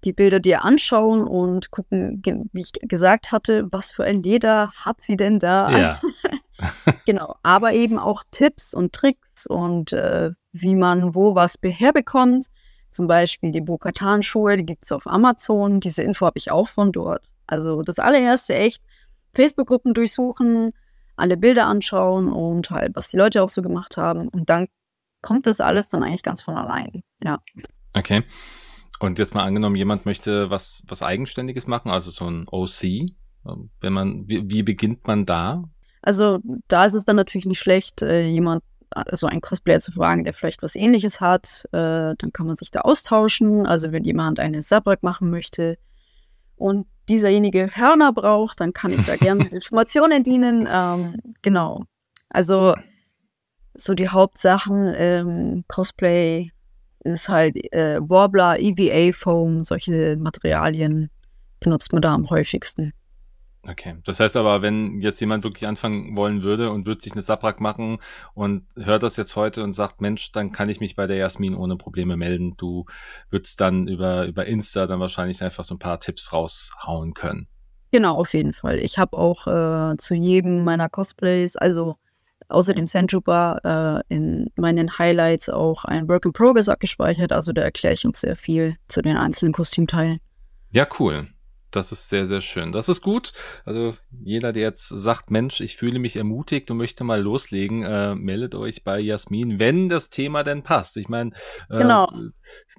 die Bilder dir anschauen und gucken, wie ich gesagt hatte, was für ein Leder hat sie denn da? Ja. genau, aber eben auch Tipps und Tricks und äh, wie man wo was herbekommt. Zum Beispiel die Bokatan-Schuhe, die gibt es auf Amazon. Diese Info habe ich auch von dort. Also das allererste echt Facebook-Gruppen durchsuchen, alle Bilder anschauen und halt, was die Leute auch so gemacht haben. Und dann kommt das alles dann eigentlich ganz von allein. Ja. Okay. Und jetzt mal angenommen, jemand möchte was, was Eigenständiges machen, also so ein OC. Ähm, wenn man, wie, wie beginnt man da? Also da ist es dann natürlich nicht schlecht, äh, jemand, also einen Cosplayer zu fragen, der vielleicht was ähnliches hat. Äh, dann kann man sich da austauschen. Also wenn jemand eine Sabrak machen möchte und dieserjenige Hörner braucht, dann kann ich da gerne Informationen dienen. Ähm, genau. Also so die Hauptsachen, ähm, Cosplay ist halt äh, Warbler, EVA Foam, solche Materialien benutzt man da am häufigsten. Okay, das heißt aber, wenn jetzt jemand wirklich anfangen wollen würde und würde sich eine Sabrak machen und hört das jetzt heute und sagt, Mensch, dann kann ich mich bei der Jasmin ohne Probleme melden. Du würdest dann über, über Insta dann wahrscheinlich einfach so ein paar Tipps raushauen können. Genau, auf jeden Fall. Ich habe auch äh, zu jedem meiner Cosplays, also außer dem Sandtrooper, äh, in meinen Highlights auch ein Work in Progress abgespeichert. Also da erkläre ich auch sehr viel zu den einzelnen Kostümteilen. Ja, cool. Das ist sehr, sehr schön. Das ist gut. Also jeder, der jetzt sagt, Mensch, ich fühle mich ermutigt und möchte mal loslegen, äh, meldet euch bei Jasmin, wenn das Thema denn passt. Ich meine, äh, genau. es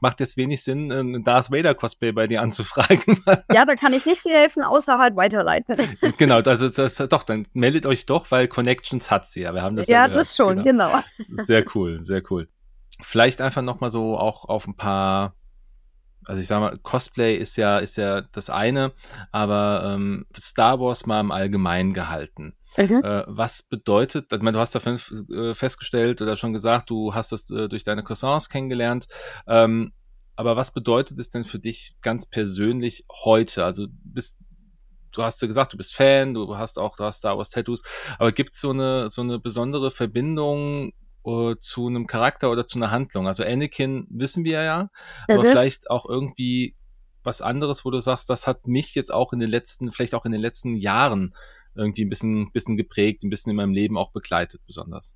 macht jetzt wenig Sinn, ein Darth Vader Cosplay bei dir anzufragen. ja, da kann ich nicht viel helfen, außer halt weiterleiten. genau, also das, doch, dann meldet euch doch, weil Connections hat sie ja. Wir haben das ja, ja das schon, genau. genau. Das ist sehr cool, sehr cool. Vielleicht einfach noch mal so auch auf ein paar also ich sag mal, Cosplay ist ja, ist ja das eine, aber ähm, Star Wars mal im Allgemeinen gehalten. Mhm. Äh, was bedeutet, ich meine, du hast da äh, festgestellt oder schon gesagt, du hast das äh, durch deine Cousins kennengelernt. Ähm, aber was bedeutet es denn für dich ganz persönlich heute? Also bist du hast ja gesagt, du bist Fan, du hast auch, du hast Star Wars Tattoos, aber gibt es so eine so eine besondere Verbindung uh, zu einem Charakter oder zu einer Handlung. Also Anakin wissen wir ja, aber mhm. vielleicht auch irgendwie was anderes, wo du sagst, das hat mich jetzt auch in den letzten, vielleicht auch in den letzten Jahren irgendwie ein bisschen, bisschen geprägt, ein bisschen in meinem Leben auch begleitet, besonders.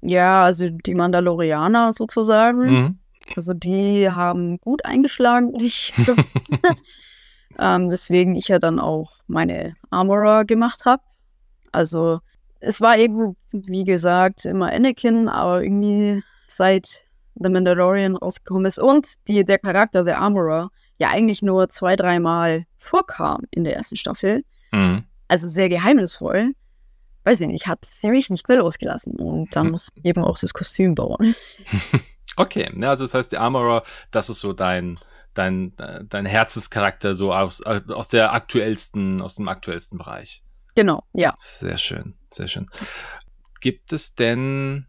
Ja, also die Mandalorianer sozusagen. Mhm. Also die haben gut eingeschlagen, ich ähm, weswegen ich ja dann auch meine Armorer gemacht habe. Also es war eben, wie gesagt, immer Anakin, aber irgendwie seit The Mandalorian rausgekommen ist und die, der Charakter, der Armorer, ja eigentlich nur zwei, dreimal vorkam in der ersten Staffel. Mhm. Also sehr geheimnisvoll. Weiß ich nicht, hat sie mich nicht mehr losgelassen. Und dann muss eben auch das Kostüm bauen. Okay, ja, also das heißt, der Armorer, das ist so dein, dein, dein Herzenscharakter, so aus, aus der aktuellsten, aus dem aktuellsten Bereich. Genau, ja. Sehr schön, sehr schön. Gibt es denn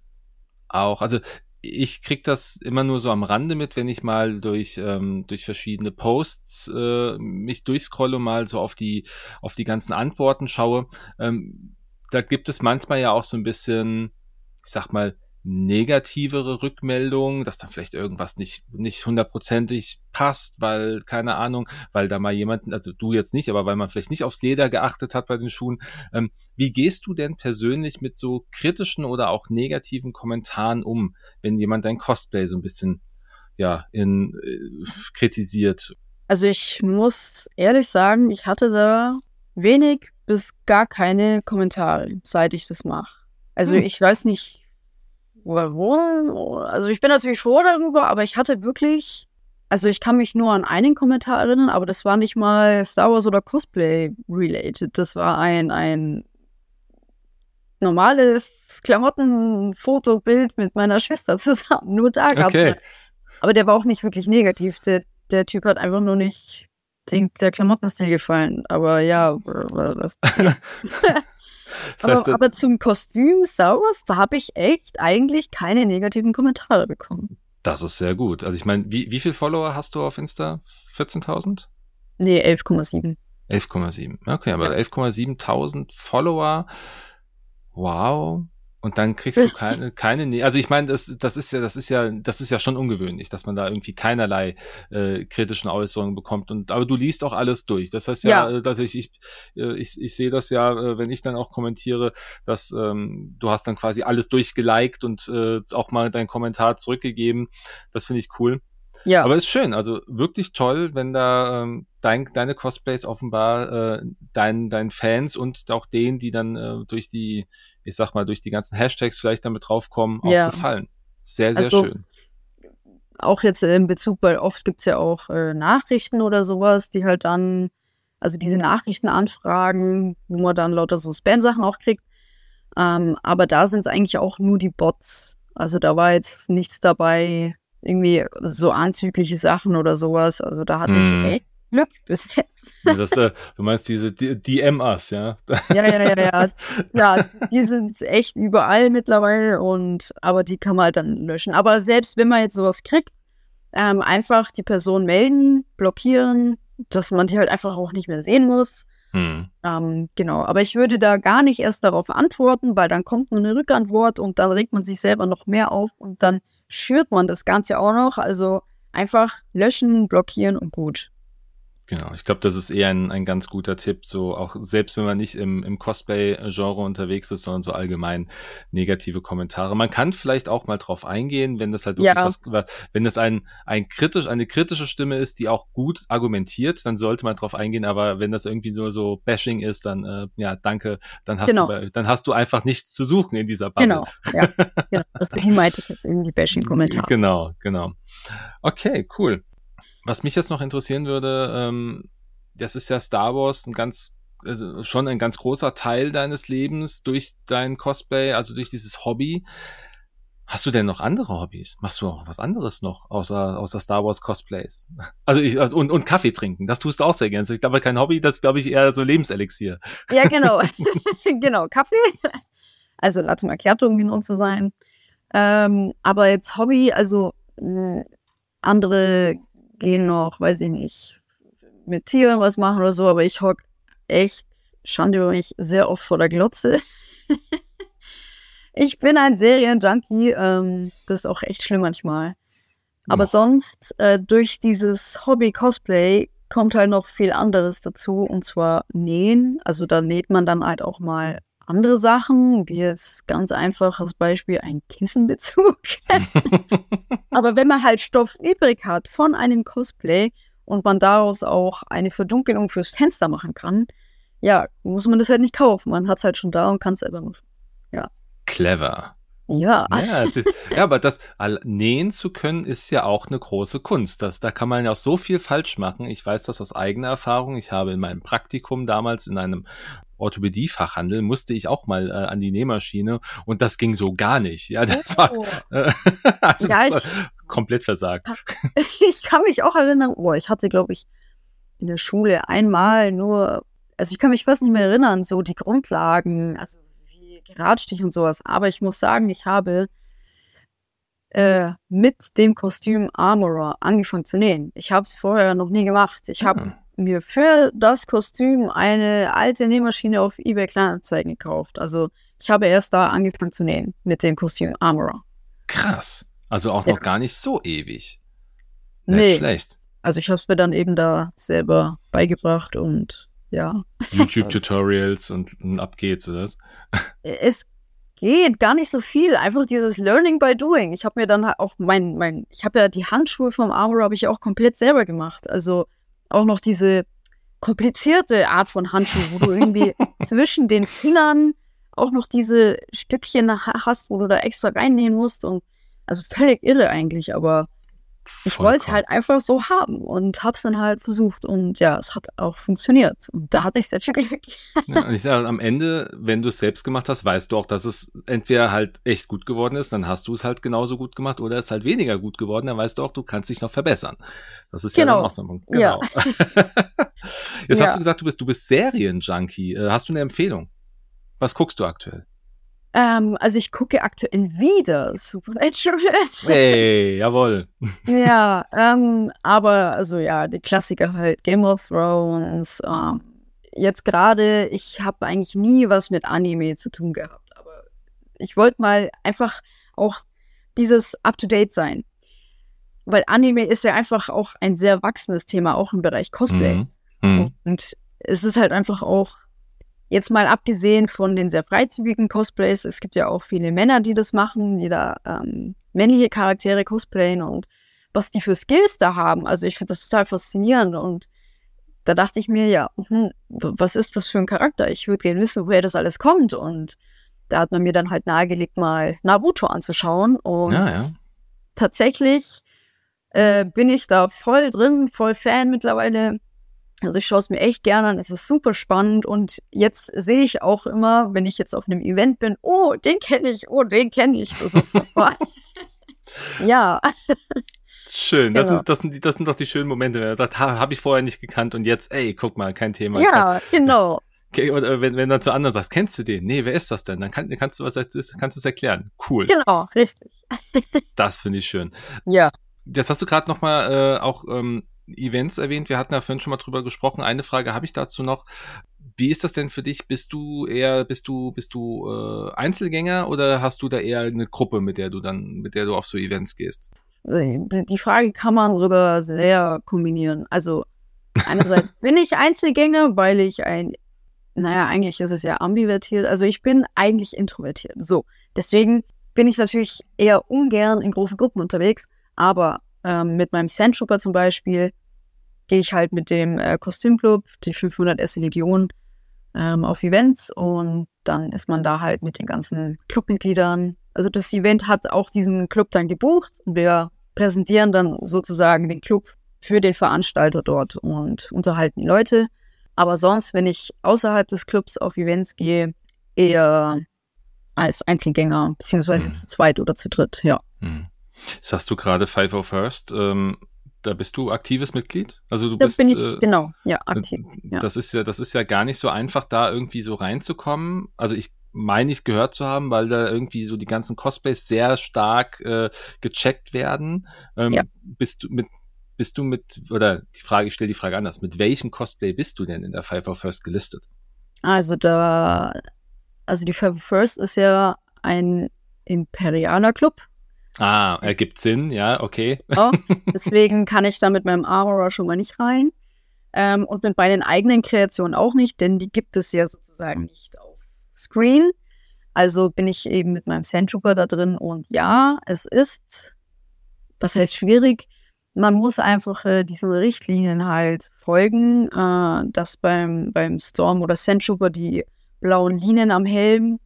auch, also ich krieg das immer nur so am Rande mit, wenn ich mal durch ähm, durch verschiedene Posts äh, mich durchscrolle und mal so auf die auf die ganzen Antworten schaue. Ähm, da gibt es manchmal ja auch so ein bisschen, ich sag mal, negativere Rückmeldungen, dass da vielleicht irgendwas nicht, nicht hundertprozentig passt, weil, keine Ahnung, weil da mal jemand, also du jetzt nicht, aber weil man vielleicht nicht aufs Leder geachtet hat bei den Schuhen. Ähm, wie gehst du denn persönlich mit so kritischen oder auch negativen Kommentaren um, wenn jemand dein Cosplay so ein bisschen, ja, in, äh, kritisiert? Also ich muss ehrlich sagen, ich hatte da wenig bis gar keine Kommentare, seit ich das mache. Also hm. ich weiß nicht, warum? Also ich bin natürlich froh darüber, aber ich hatte wirklich, also ich kann mich nur an einen Kommentar erinnern, aber das war nicht mal Star Wars oder Cosplay related. Das war ein, ein normales Klamottenfotobild mit meiner Schwester zusammen. Nur da gab es okay. Aber der war auch nicht wirklich negativ. Der, der Typ hat einfach nur nicht den, der Klamottenstil gefallen. Aber ja. Das, ja. das heißt, aber, aber, zum Kostüm Star Wars, da habe ich echt eigentlich keine negativen Kommentare bekommen. Das ist sehr gut. Also ich meine, wie, wie viele Follower hast du auf Insta? 14.000? Nee, 11,7. 11,7. Okay, aber ja. 11,7.000 Follower. Wow. Und dann kriegst du keine, keine, also ich meine, das, das ist ja, das ist ja, das ist ja schon ungewöhnlich, dass man da irgendwie keinerlei äh, kritischen Äußerungen bekommt. Und aber du liest auch alles durch. Das heißt ja, ja. Äh, dass ich, ich, äh, ich, ich sehe das ja, äh, wenn ich dann auch kommentiere, dass ähm, du hast dann quasi alles durchgeliked und äh, auch mal deinen Kommentar zurückgegeben. Das finde ich cool. Ja. Aber ist schön, also wirklich toll, wenn da ähm, dein, deine Cosplays offenbar äh, deinen, deinen Fans und auch denen, die dann äh, durch die, ich sag mal, durch die ganzen Hashtags vielleicht damit draufkommen, auch ja. gefallen. Sehr, sehr also, schön. Auch jetzt in Bezug, weil oft gibt's ja auch äh, Nachrichten oder sowas, die halt dann, also diese Nachrichtenanfragen, wo man dann lauter so Spam-Sachen auch kriegt. Ähm, aber da sind es eigentlich auch nur die Bots. Also da war jetzt nichts dabei, irgendwie so anzügliche Sachen oder sowas. Also da hatte hm. ich echt Glück bis jetzt. Das, äh, du meinst diese DM-Us, ja? Ja, ja, ja, ja. Ja, die sind echt überall mittlerweile und aber die kann man halt dann löschen. Aber selbst wenn man jetzt sowas kriegt, ähm, einfach die Person melden, blockieren, dass man die halt einfach auch nicht mehr sehen muss. Hm. Ähm, genau, aber ich würde da gar nicht erst darauf antworten, weil dann kommt nur eine Rückantwort und dann regt man sich selber noch mehr auf und dann schürt man das Ganze auch noch. Also einfach löschen, blockieren und gut. Genau, ich glaube, das ist eher ein, ein ganz guter Tipp, so auch selbst wenn man nicht im, im Cosplay-Genre unterwegs ist, sondern so allgemein negative Kommentare. Man kann vielleicht auch mal drauf eingehen, wenn das halt wirklich ja. was, wenn das ein, ein kritisch, eine kritische Stimme ist, die auch gut argumentiert, dann sollte man drauf eingehen, aber wenn das irgendwie nur so Bashing ist, dann äh, ja, danke, dann hast genau. du dann hast du einfach nichts zu suchen in dieser Bubble. Genau, ja, genau. Das meinte ich jetzt eben die Bashing-Kommentare. Genau, genau. Okay, cool. Was mich jetzt noch interessieren würde, ähm, das ist ja Star Wars ein ganz, also schon ein ganz großer Teil deines Lebens durch dein Cosplay, also durch dieses Hobby. Hast du denn noch andere Hobbys? Machst du auch was anderes noch außer, außer Star Wars Cosplays? Also ich, also, und, und Kaffee trinken, das tust du auch sehr gerne. Ich glaube, kein Hobby, das glaube ich eher so Lebenselixier. Ja, genau. genau, Kaffee. Also Latte Macchiato, um genau zu sein. Ähm, aber jetzt Hobby, also äh, andere gehen noch, weiß ich nicht, mit Tieren was machen oder so, aber ich hock echt, Schande über mich, sehr oft vor der Glotze. ich bin ein Serienjunkie, ähm, das ist auch echt schlimm manchmal. Aber ja. sonst, äh, durch dieses Hobby Cosplay kommt halt noch viel anderes dazu, und zwar Nähen. Also da näht man dann halt auch mal andere Sachen, wie jetzt ganz einfaches Beispiel ein Kissenbezug. Aber wenn man halt Stoff übrig hat von einem Cosplay und man daraus auch eine Verdunkelung fürs Fenster machen kann, ja, muss man das halt nicht kaufen. Man hat es halt schon da und kann es selber machen. Ja. Clever. Ja. Ja, ist, ja, aber das nähen zu können ist ja auch eine große Kunst. Das, da kann man ja auch so viel falsch machen. Ich weiß das aus eigener Erfahrung. Ich habe in meinem Praktikum damals in einem Orthopädiefachhandel musste ich auch mal äh, an die Nähmaschine und das ging so gar nicht. Ja, das war, oh. äh, also ja, das war komplett versagt. Ich kann mich auch erinnern, oh, ich hatte, glaube ich, in der Schule einmal nur, also ich kann mich fast nicht mehr erinnern, so die Grundlagen, also wie Geradstich und sowas. Aber ich muss sagen, ich habe äh, mit dem Kostüm Armorer angefangen zu nähen. Ich habe es vorher noch nie gemacht. Ich habe ah mir für das Kostüm eine alte Nähmaschine auf eBay Kleinanzeigen gekauft. Also ich habe erst da angefangen zu nähen mit dem Kostüm Armorer. Krass. Also auch noch gar nicht so ewig. Nicht nee. schlecht. Also ich habe es mir dann eben da selber beigebracht und ja. YouTube-Tutorials und, und ab geht's, oder was? Es geht gar nicht so viel. Einfach dieses Learning by Doing. Ich habe mir dann auch mein, mein, ich habe ja die Handschuhe vom Armorer habe ich ja auch komplett selber gemacht. Also auch noch diese komplizierte Art von Handschuh, wo du irgendwie zwischen den Fingern auch noch diese Stückchen hast, wo du da extra reinnähen musst und also völlig irre eigentlich, aber ich wollte es halt einfach so haben und habe es dann halt versucht und ja, es hat auch funktioniert und da hatte ich sehr viel Glück. ja, und ich sage, am Ende, wenn du es selbst gemacht hast, weißt du auch, dass es entweder halt echt gut geworden ist, dann hast du es halt genauso gut gemacht oder es ist halt weniger gut geworden, dann weißt du auch, du kannst dich noch verbessern. Das ist genau. ja dann auch so ein Punkt. Genau. Ja. Jetzt ja. hast du gesagt, du bist, du bist Serienjunkie. Äh, hast du eine Empfehlung? Was guckst du aktuell? Ähm, also ich gucke aktuell wieder Supernatural. Hey, jawohl. ja, ähm, aber also ja, die Klassiker halt Game of Thrones. Ähm, jetzt gerade, ich habe eigentlich nie was mit Anime zu tun gehabt, aber ich wollte mal einfach auch dieses Up-to-Date sein. Weil Anime ist ja einfach auch ein sehr wachsendes Thema, auch im Bereich Cosplay. Mhm. Mhm. Und es ist halt einfach auch Jetzt mal abgesehen von den sehr freizügigen Cosplays, es gibt ja auch viele Männer, die das machen, die da ähm, männliche Charaktere cosplayen und was die für Skills da haben. Also ich finde das total faszinierend und da dachte ich mir, ja, hm, was ist das für ein Charakter? Ich würde gerne wissen, woher das alles kommt. Und da hat man mir dann halt nahegelegt, mal Naruto anzuschauen. Und ja, ja. tatsächlich äh, bin ich da voll drin, voll Fan mittlerweile. Also ich schaue es mir echt gerne an, es ist super spannend und jetzt sehe ich auch immer, wenn ich jetzt auf einem Event bin, oh, den kenne ich, oh, den kenne ich, das ist super. ja. Schön, das, genau. sind, das, sind das sind doch die schönen Momente, wenn er sagt, ha, habe ich vorher nicht gekannt und jetzt, ey, guck mal, kein Thema. Ja, genau. Okay, oder wenn, wenn du dann zu anderen sagst, kennst du den? Nee, wer ist das denn? Dann kann, kannst du was kannst es erklären. Cool. Genau, richtig. das finde ich schön. Ja. Jetzt hast du gerade noch mal äh, auch ähm, Events erwähnt. Wir hatten ja vorhin schon mal drüber gesprochen. Eine Frage habe ich dazu noch. Wie ist das denn für dich? Bist du eher, bist du, bist du äh, Einzelgänger oder hast du da eher eine Gruppe, mit der du dann, mit der du auf so Events gehst? Die Frage kann man sogar sehr kombinieren. Also einerseits bin ich Einzelgänger, weil ich ein, naja, eigentlich ist es ja ambivertiert. Also ich bin eigentlich introvertiert. So, deswegen bin ich natürlich eher ungern in großen Gruppen unterwegs. Aber ähm, mit meinem Sandtrooper zum Beispiel gehe ich halt mit dem äh, Kostümclub, die 500 S Legion, ähm, auf Events und dann ist man da halt mit den ganzen Clubmitgliedern. Also das Event hat auch diesen Club dann gebucht und wir präsentieren dann sozusagen den Club für den Veranstalter dort und unterhalten die Leute. Aber sonst, wenn ich außerhalb des Clubs auf Events gehe, eher als Einzelgänger, beziehungsweise mhm. zu zweit oder zu dritt, ja. Mhm. Sagst du gerade Five of First? Ähm, da bist du aktives Mitglied? Also du da bist, bin ich, äh, genau, ja, aktiv. Ja. Das ist ja, das ist ja gar nicht so einfach, da irgendwie so reinzukommen. Also ich meine ich gehört zu haben, weil da irgendwie so die ganzen Cosplays sehr stark äh, gecheckt werden. Ähm, ja. Bist du mit bist du mit, oder die Frage, ich stelle die Frage anders, mit welchem Cosplay bist du denn in der Five of First gelistet? Also da, also die Five of First ist ja ein Imperialer Club. Ah, ergibt Sinn, ja, okay. Oh, deswegen kann ich da mit meinem Aurora schon mal nicht rein. Ähm, und mit meinen eigenen Kreationen auch nicht, denn die gibt es ja sozusagen nicht auf Screen. Also bin ich eben mit meinem Sandtrooper da drin und ja, es ist, das heißt schwierig, man muss einfach äh, diesen Richtlinien halt folgen, äh, dass beim, beim Storm oder Sandtrooper die blauen Linien am Helm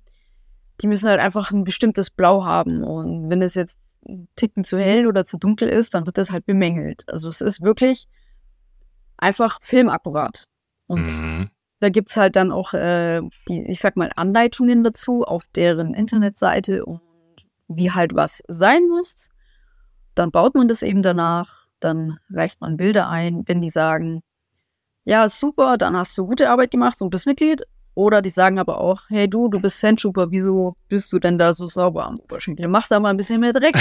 die müssen halt einfach ein bestimmtes Blau haben. Und wenn es jetzt ein Ticken zu hell oder zu dunkel ist, dann wird das halt bemängelt. Also es ist wirklich einfach filmakkurat. Und mhm. da gibt es halt dann auch äh, die, ich sag mal, Anleitungen dazu auf deren Internetseite und wie halt was sein muss. Dann baut man das eben danach, dann reicht man Bilder ein, wenn die sagen, ja, super, dann hast du gute Arbeit gemacht und bist Mitglied. Oder die sagen aber auch, hey du, du bist Sandtrooper, wieso bist du denn da so sauber am Oberschenkel? Mach da mal ein bisschen mehr Dreck.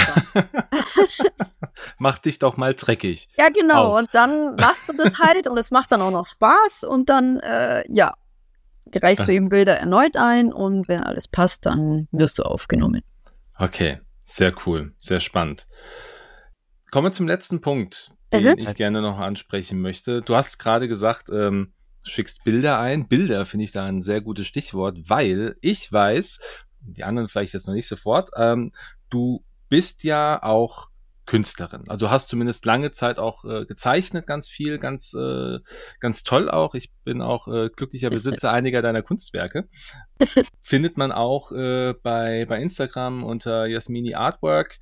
Mach dich doch mal dreckig. Ja, genau. Auf. Und dann machst du das halt und es macht dann auch noch Spaß und dann, äh, ja, reichst du eben Bilder erneut ein und wenn alles passt, dann wirst du aufgenommen. Okay, sehr cool, sehr spannend. Kommen wir zum letzten Punkt, den mhm. ich gerne noch ansprechen möchte. Du hast gerade gesagt, ähm, schickst Bilder ein. Bilder finde ich da ein sehr gutes Stichwort, weil ich weiß, die anderen vielleicht jetzt noch nicht sofort, ähm, du bist ja auch Künstlerin. Also hast zumindest lange Zeit auch äh, gezeichnet, ganz viel, ganz, äh, ganz toll auch. Ich bin auch äh, glücklicher Besitzer einiger deiner Kunstwerke. Findet man auch äh, bei, bei Instagram unter Jasmini Artwork.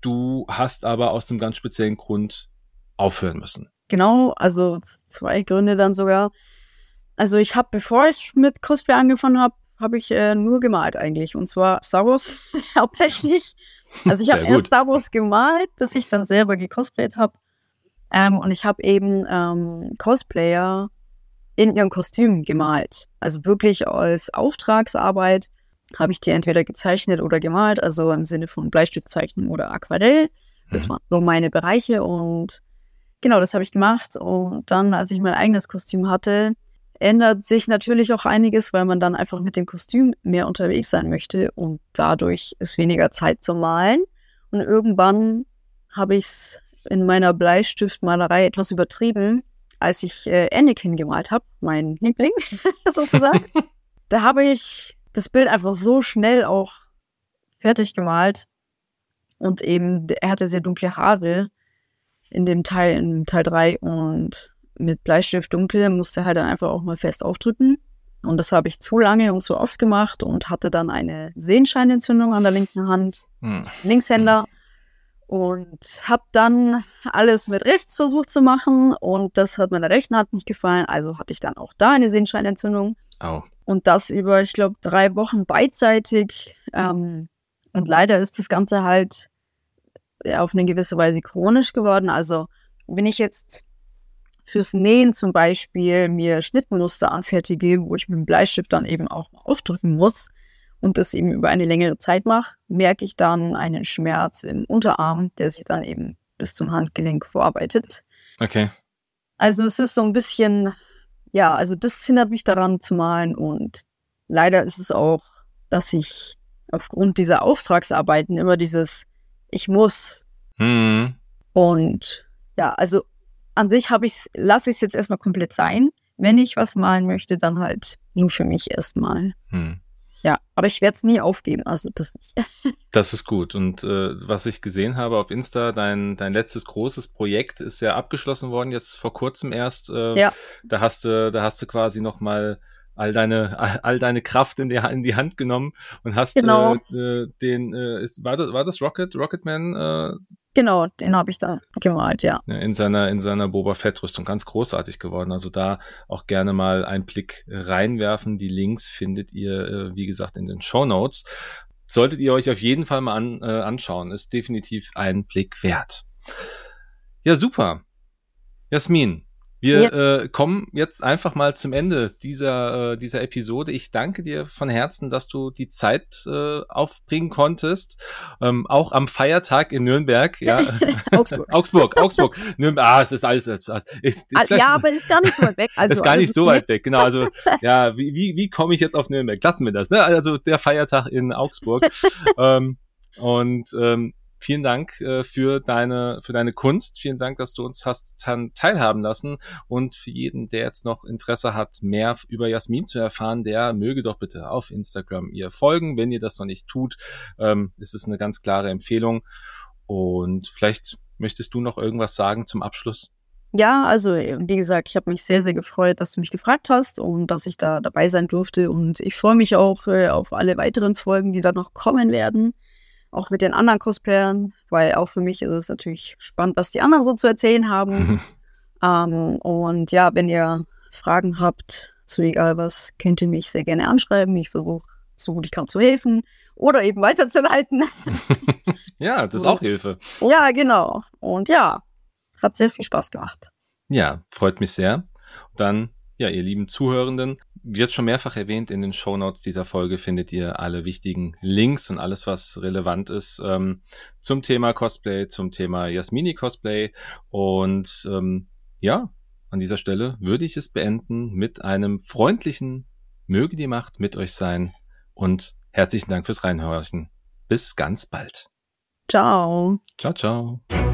Du hast aber aus einem ganz speziellen Grund aufhören müssen. Genau, also zwei Gründe dann sogar. Also ich habe, bevor ich mit Cosplay angefangen habe, habe ich äh, nur gemalt eigentlich. Und zwar Star Wars hauptsächlich. Also ich habe erst Star Wars gemalt, bis ich dann selber gecosplayt habe. Ähm, und ich habe eben ähm, Cosplayer in ihren Kostümen gemalt. Also wirklich als Auftragsarbeit habe ich die entweder gezeichnet oder gemalt, also im Sinne von Bleistiftzeichnen oder Aquarell. Das mhm. waren so meine Bereiche und genau, das habe ich gemacht. Und dann, als ich mein eigenes Kostüm hatte, ändert sich natürlich auch einiges, weil man dann einfach mit dem Kostüm mehr unterwegs sein möchte und dadurch ist weniger Zeit zum Malen. Und irgendwann habe ich es in meiner Bleistiftmalerei etwas übertrieben als ich äh, Anakin gemalt habe, mein Liebling sozusagen, da habe ich das Bild einfach so schnell auch fertig gemalt. Und eben, er hatte sehr dunkle Haare in dem Teil, in Teil 3 und mit Bleistift dunkel musste halt dann einfach auch mal fest aufdrücken. Und das habe ich zu lange und zu oft gemacht und hatte dann eine Sehenscheinentzündung an der linken Hand. Hm. Linkshänder. Hm und habe dann alles mit rechts versucht zu machen und das hat meiner rechten Hand nicht gefallen, also hatte ich dann auch da eine Sehenscheinentzündung. Oh. Und das über, ich glaube, drei Wochen beidseitig. Ähm, und leider ist das Ganze halt ja, auf eine gewisse Weise chronisch geworden. Also wenn ich jetzt fürs Nähen zum Beispiel mir Schnittmuster anfertige, wo ich mit dem Bleistift dann eben auch aufdrücken muss, und das eben über eine längere Zeit mache, merke ich dann einen Schmerz im Unterarm, der sich dann eben bis zum Handgelenk vorarbeitet. Okay. Also es ist so ein bisschen, ja, also das hindert mich daran zu malen und leider ist es auch, dass ich aufgrund dieser Auftragsarbeiten immer dieses Ich muss. Hm. Und ja, also an sich habe ich lasse ich es jetzt erstmal komplett sein. Wenn ich was malen möchte, dann halt nur für mich erstmal. Hm. Ja, aber ich werde es nie aufgeben, also das nicht. das ist gut. Und äh, was ich gesehen habe auf Insta, dein, dein letztes großes Projekt ist ja abgeschlossen worden, jetzt vor kurzem erst. Äh, ja. Da hast du, da hast du quasi nochmal all deine, all deine Kraft in die, in die Hand genommen und hast genau. äh, den, äh, ist, war, das, war das Rocket, Rocketman äh, Genau, den habe ich da gemalt, ja. In seiner, in seiner Boba Fett-Rüstung. Ganz großartig geworden. Also da auch gerne mal einen Blick reinwerfen. Die Links findet ihr, äh, wie gesagt, in den Show Notes. Solltet ihr euch auf jeden Fall mal an, äh, anschauen. Ist definitiv ein Blick wert. Ja, super. Jasmin, wir ja. äh, kommen jetzt einfach mal zum Ende dieser, äh, dieser Episode. Ich danke dir von Herzen, dass du die Zeit äh, aufbringen konntest. Ähm, auch am Feiertag in Nürnberg. Ja. Augsburg. Augsburg, Augsburg. Nürnberg, ah, es ist alles. Es ist ah, ja, aber ist gar nicht so weit weg. Also, ist gar nicht so weit weg, genau. Also, ja, wie, wie, wie komme ich jetzt auf Nürnberg? Lassen wir das, ne? Also der Feiertag in Augsburg. ähm, und ähm, vielen Dank äh, für deine für deine Kunst. Vielen Dank, dass du uns hast teilhaben lassen. Und für jeden, der jetzt noch Interesse hat, mehr über Jasmin zu erfahren, der möge doch bitte auf Instagram ihr folgen. Wenn ihr das noch nicht tut, ähm, ist es eine ganz klare Empfehlung. Und vielleicht möchtest du noch irgendwas sagen zum Abschluss? Ja, also wie gesagt, ich habe mich sehr, sehr gefreut, dass du mich gefragt hast und dass ich da dabei sein durfte. Und ich freue mich auch äh, auf alle weiteren Folgen, die da noch kommen werden auch mit den anderen Cosplayern, weil auch für mich ist es natürlich spannend, was die anderen so zu erzählen haben. ähm, und ja, wenn ihr Fragen habt zu egal was, könnt ihr mich sehr gerne anschreiben. Ich versuche so gut ich kann zu helfen oder eben weiterzuleiten. ja, das ist auch Hilfe. Ja, genau. Und ja, hat sehr viel Spaß gemacht. Ja, freut mich sehr. Dann ja, ihr lieben Zuhörenden, jetzt schon mehrfach erwähnt, in den Show Notes dieser Folge findet ihr alle wichtigen Links und alles, was relevant ist ähm, zum Thema Cosplay, zum Thema Jasmini Cosplay. Und ähm, ja, an dieser Stelle würde ich es beenden mit einem freundlichen Möge die Macht mit euch sein und herzlichen Dank fürs Reinhorchen. Bis ganz bald. Ciao. Ciao, ciao.